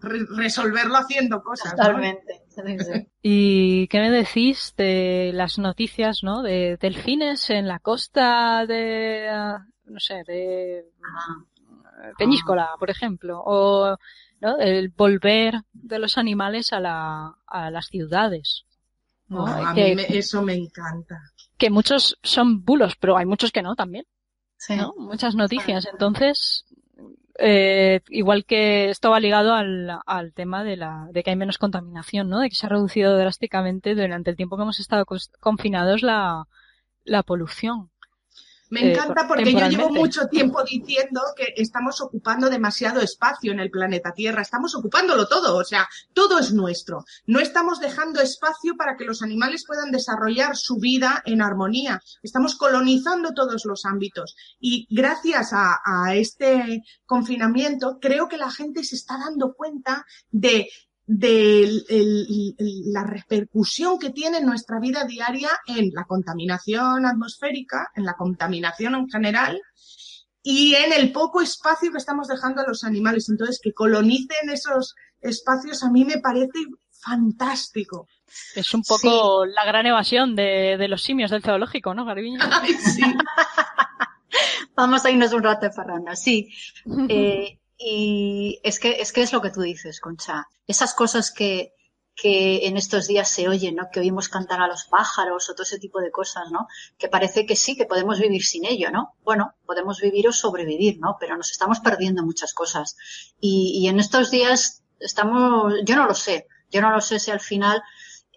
resolverlo haciendo cosas. Totalmente. ¿Y qué me decís de las noticias, ¿no? De delfines en la costa de, no sé, de ah. Peñíscola, por ejemplo, o ¿no? el volver de los animales a, la, a las ciudades. ¿no? Oh, a mí eso me encanta. Que muchos son bulos, pero hay muchos que no también. Sí. ¿no? Muchas noticias. Entonces, eh, igual que esto va ligado al, al tema de, la, de que hay menos contaminación, ¿no? De que se ha reducido drásticamente durante el tiempo que hemos estado confinados la, la polución. Me eh, encanta porque yo llevo mucho tiempo diciendo que estamos ocupando demasiado espacio en el planeta Tierra, estamos ocupándolo todo, o sea, todo es nuestro. No estamos dejando espacio para que los animales puedan desarrollar su vida en armonía. Estamos colonizando todos los ámbitos y gracias a, a este confinamiento creo que la gente se está dando cuenta de de la repercusión que tiene nuestra vida diaria en la contaminación atmosférica, en la contaminación en general y en el poco espacio que estamos dejando a los animales. Entonces, que colonicen esos espacios a mí me parece fantástico. Es un poco la gran evasión de, de, los simios del zoológico, ¿no, Garbiño? sí. Vamos a irnos un rato de farranda, sí. Eh, y es que, es que es lo que tú dices, Concha. Esas cosas que, que en estos días se oyen, ¿no? Que oímos cantar a los pájaros o todo ese tipo de cosas, ¿no? Que parece que sí, que podemos vivir sin ello, ¿no? Bueno, podemos vivir o sobrevivir, ¿no? Pero nos estamos perdiendo muchas cosas. Y, y en estos días estamos, yo no lo sé, yo no lo sé si al final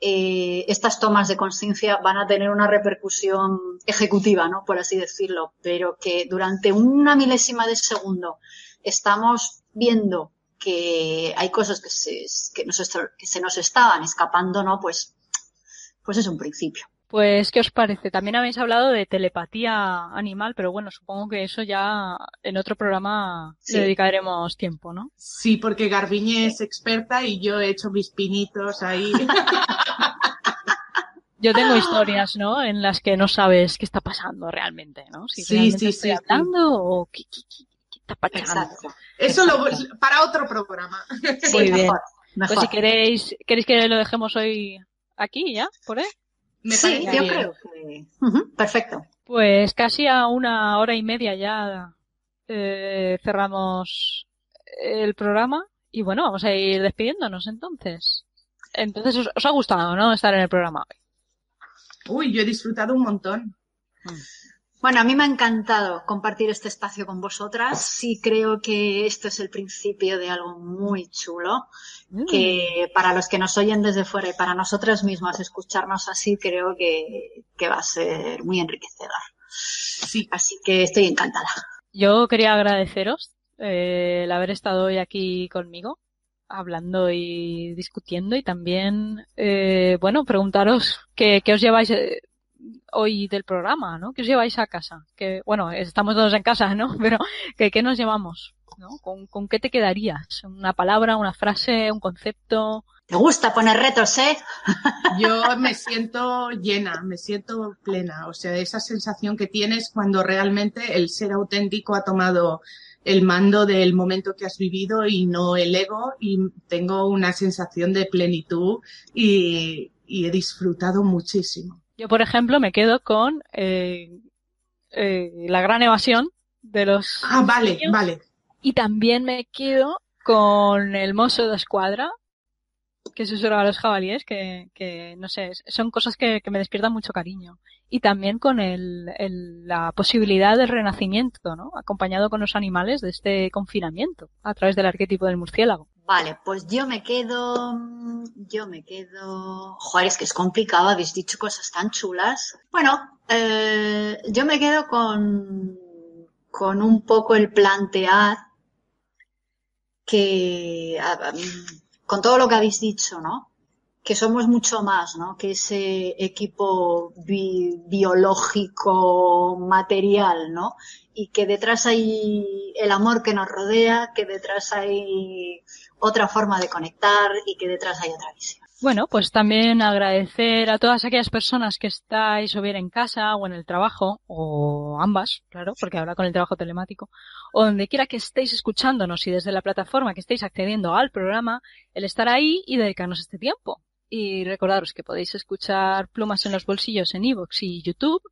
eh, estas tomas de conciencia van a tener una repercusión ejecutiva, ¿no? Por así decirlo, pero que durante una milésima de segundo estamos viendo que hay cosas que se, que nos, que se nos estaban escapando, ¿no? Pues, pues es un principio. Pues, ¿qué os parece? También habéis hablado de telepatía animal, pero bueno, supongo que eso ya en otro programa le dedicaremos tiempo, ¿no? Sí, porque Garbiñe es experta y yo he hecho mis pinitos ahí. yo tengo historias, ¿no? En las que no sabes qué está pasando realmente, ¿no? Si sí, realmente sí, estoy sí, hablando o qué, qué, Exacto. Eso Lo, para otro programa. Muy bien. Mejor, mejor. Pues si queréis, queréis que lo dejemos hoy aquí ya, por ahí. Me sí, yo bien. creo que. Uh -huh. Perfecto. Pues casi a una hora y media ya eh, cerramos el programa y bueno, vamos a ir despidiéndonos entonces. Entonces, os, os ha gustado, ¿no? Estar en el programa hoy. Uy, yo he disfrutado un montón. Bueno, a mí me ha encantado compartir este espacio con vosotras. Sí creo que esto es el principio de algo muy chulo, mm. que para los que nos oyen desde fuera y para nosotras mismas escucharnos así creo que, que va a ser muy enriquecedor. Sí. Así que estoy encantada. Yo quería agradeceros eh, el haber estado hoy aquí conmigo hablando y discutiendo y también, eh, bueno, preguntaros qué, qué os lleváis eh, hoy del programa, ¿no? ¿Qué os lleváis a casa? Que, bueno, estamos todos en casa, ¿no? Pero, ¿qué, qué nos llevamos? ¿no? ¿Con, ¿Con qué te quedarías? ¿Una palabra, una frase, un concepto? Te gusta poner retos, ¿eh? Yo me siento llena, me siento plena. O sea, esa sensación que tienes cuando realmente el ser auténtico ha tomado el mando del momento que has vivido y no el ego y tengo una sensación de plenitud y, y he disfrutado muchísimo. Yo, por ejemplo, me quedo con eh, eh, la gran evasión de los. Ah, vale, vale. Y también me quedo con el mozo de escuadra, que susurra a los jabalíes, que, que no sé, son cosas que, que, me despiertan mucho cariño. Y también con el, el, la posibilidad del renacimiento, ¿no? Acompañado con los animales de este confinamiento, a través del arquetipo del murciélago. Vale, pues yo me quedo, yo me quedo, joder, es que es complicado, habéis dicho cosas tan chulas. Bueno, eh, yo me quedo con, con un poco el plantear que, con todo lo que habéis dicho, ¿no? Que somos mucho más, ¿no? Que ese equipo biológico, material, ¿no? Y que detrás hay el amor que nos rodea, que detrás hay otra forma de conectar y que detrás hay otra visión. Bueno, pues también agradecer a todas aquellas personas que estáis o bien en casa o en el trabajo, o ambas, claro, porque ahora con el trabajo telemático, o donde quiera que estéis escuchándonos y desde la plataforma que estéis accediendo al programa, el estar ahí y dedicarnos este tiempo. Y recordaros que podéis escuchar Plumas en los Bolsillos en iVoox y YouTube,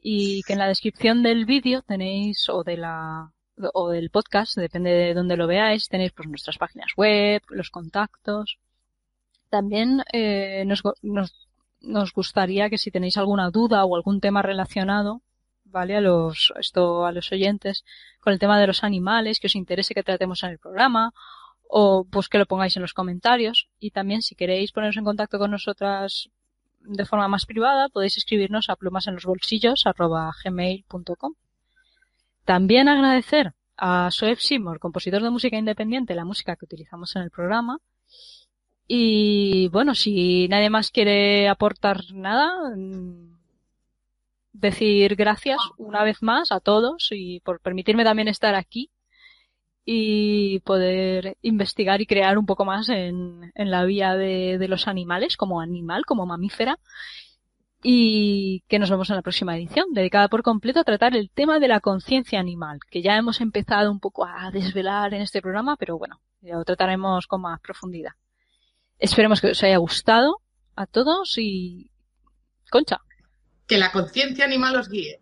y que en la descripción del vídeo tenéis, o de la, o del podcast, depende de dónde lo veáis, tenéis pues nuestras páginas web, los contactos. También eh, nos, nos, nos gustaría que si tenéis alguna duda o algún tema relacionado, ¿vale? A los, esto, a los oyentes, con el tema de los animales, que os interese que tratemos en el programa, o pues que lo pongáis en los comentarios. Y también si queréis poneros en contacto con nosotras de forma más privada, podéis escribirnos a plumas en los bolsillos arroba gmail.com. También agradecer a Soeb Seymour, compositor de música independiente, la música que utilizamos en el programa. Y bueno, si nadie más quiere aportar nada, mm, decir gracias una vez más a todos y por permitirme también estar aquí y poder investigar y crear un poco más en, la vía de, de los animales como animal, como mamífera y que nos vemos en la próxima edición, dedicada por completo a tratar el tema de la conciencia animal, que ya hemos empezado un poco a desvelar en este programa, pero bueno, ya lo trataremos con más profundidad. Esperemos que os haya gustado a todos y Concha. Que la conciencia animal os guíe.